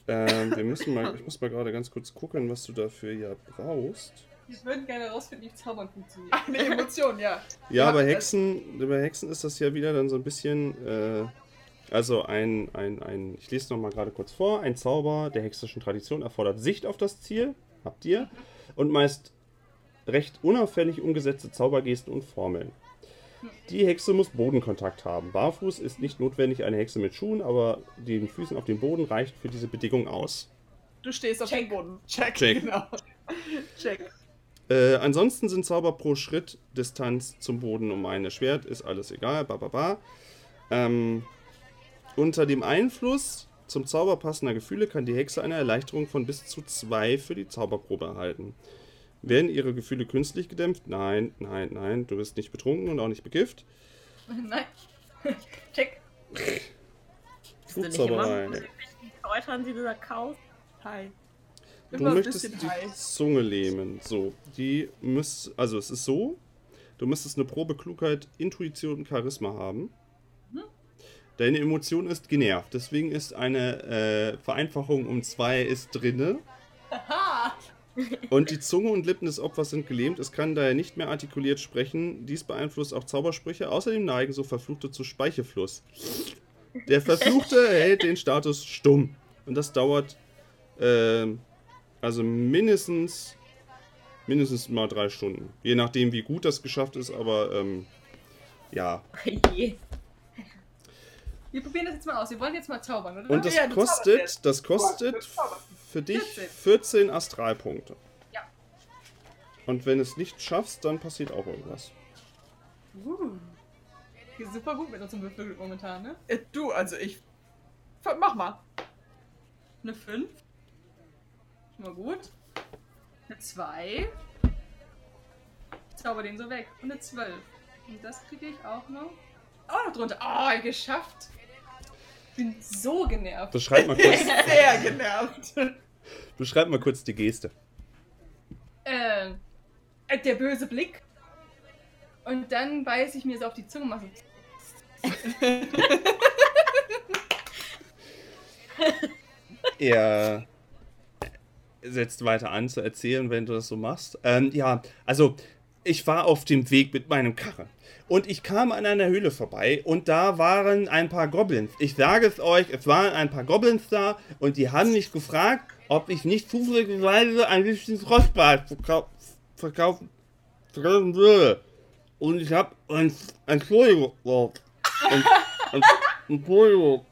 Speaker 1: Ähm, wir müssen mal. [LAUGHS] Ich muss mal gerade ganz kurz gucken, was du dafür ja brauchst.
Speaker 2: Wir würden gerne herausfinden, wie Zaubern funktioniert.
Speaker 3: Eine Emotion, ja.
Speaker 1: Ja, bei Hexen, bei Hexen ist das ja wieder dann so ein bisschen, äh, also ein, ein, ein, ich lese noch mal gerade kurz vor, ein Zauber der hexischen Tradition erfordert Sicht auf das Ziel, habt ihr, und meist recht unauffällig umgesetzte Zaubergesten und Formeln. Die Hexe muss Bodenkontakt haben. Barfuß ist nicht notwendig eine Hexe mit Schuhen, aber den Füßen auf dem Boden reicht für diese Bedingung aus.
Speaker 3: Du stehst auf
Speaker 2: Check.
Speaker 3: dem Boden. Check.
Speaker 1: Check.
Speaker 3: Genau. [LAUGHS] Check.
Speaker 1: Äh, ansonsten sind Zauber pro Schritt Distanz zum Boden um eine Schwert, ist alles egal, ba, ba, ba. Ähm, unter dem Einfluss zum Zauber passender Gefühle kann die Hexe eine Erleichterung von bis zu zwei für die Zauberprobe erhalten. Werden ihre Gefühle künstlich gedämpft? Nein, nein, nein, du bist nicht betrunken und auch nicht bekifft. [LAUGHS]
Speaker 2: Nein. Check.
Speaker 4: Bist du nicht
Speaker 1: Zauberei.
Speaker 4: immer mit irgendwelchen Kräutern, die du kaufst?
Speaker 3: Hi.
Speaker 1: Du möchtest die
Speaker 3: high.
Speaker 1: Zunge lähmen. So, die muss, also es ist so, du müsstest eine Probe Klugheit, Intuition und Charisma haben.
Speaker 3: Mhm.
Speaker 1: Deine Emotion ist genervt, deswegen ist eine äh, Vereinfachung um zwei ist drinne.
Speaker 2: Haha!
Speaker 1: Und die Zunge und Lippen des Opfers sind gelähmt. Es kann daher nicht mehr artikuliert sprechen. Dies beeinflusst auch Zaubersprüche. Außerdem neigen so Verfluchte zu Speichelfluss. Der Verfluchte [LAUGHS] erhält den Status stumm. Und das dauert ähm, also mindestens mindestens mal drei Stunden. Je nachdem, wie gut das geschafft ist, aber ähm, ja.
Speaker 4: Je.
Speaker 2: Wir probieren das jetzt mal aus. Wir wollen jetzt mal zaubern, oder?
Speaker 1: Und das
Speaker 3: Ja,
Speaker 1: kostet, das kostet. Für dich
Speaker 2: 14.
Speaker 1: 14 Astralpunkte.
Speaker 2: Ja.
Speaker 1: Und wenn es nicht schaffst, dann passiert auch irgendwas.
Speaker 2: Uh. Geht super gut mit unserem Würfel momentan, ne?
Speaker 3: Äh, Du, also ich. Mach mal.
Speaker 2: Eine 5. Schon mal gut. Eine 2. Zauber den so weg. Und eine 12. Und das kriege ich auch noch. Auch noch drunter. Oh, geschafft. Bin so genervt.
Speaker 1: Beschreib mal kurz,
Speaker 3: Sehr genervt.
Speaker 1: beschreib mal kurz die Geste.
Speaker 2: Ähm, äh, der böse Blick. Und dann beiß ich mir so auf die Zunge. Mach so. [LAUGHS]
Speaker 1: Er setzt weiter an zu erzählen, wenn du das so machst. Ähm, ja, also ich war auf dem Weg mit meinem Karren. Und ich kam an einer Höhle vorbei und da waren ein paar Goblins. Ich sage es euch, es waren ein paar Goblins da und die haben mich gefragt, ob ich nicht zufälligerweise ein bisschen Frostbad verkau verkaufen würde. Und ich habe ein Entschuldigung. oh, Ent- Ent- Entschuldigung.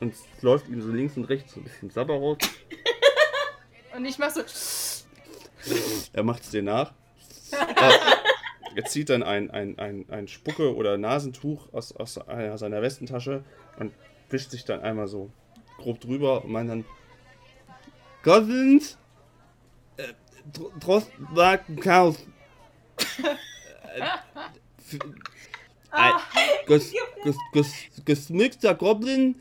Speaker 1: Und es läuft ihm so links und rechts so ein bisschen Sabber raus.
Speaker 2: Und ich mach so. [LAUGHS]
Speaker 1: Er macht es dir nach. [LAUGHS] Er zieht dann ein, ein, ein, ein Spucke- oder Nasentuch aus, aus einer seiner Westentasche und wischt sich dann einmal so grob drüber und meint dann: Goblins, äh, Dr- Drostwagen Chaos. F- ein ges, ges, ges, gesmückter Goblin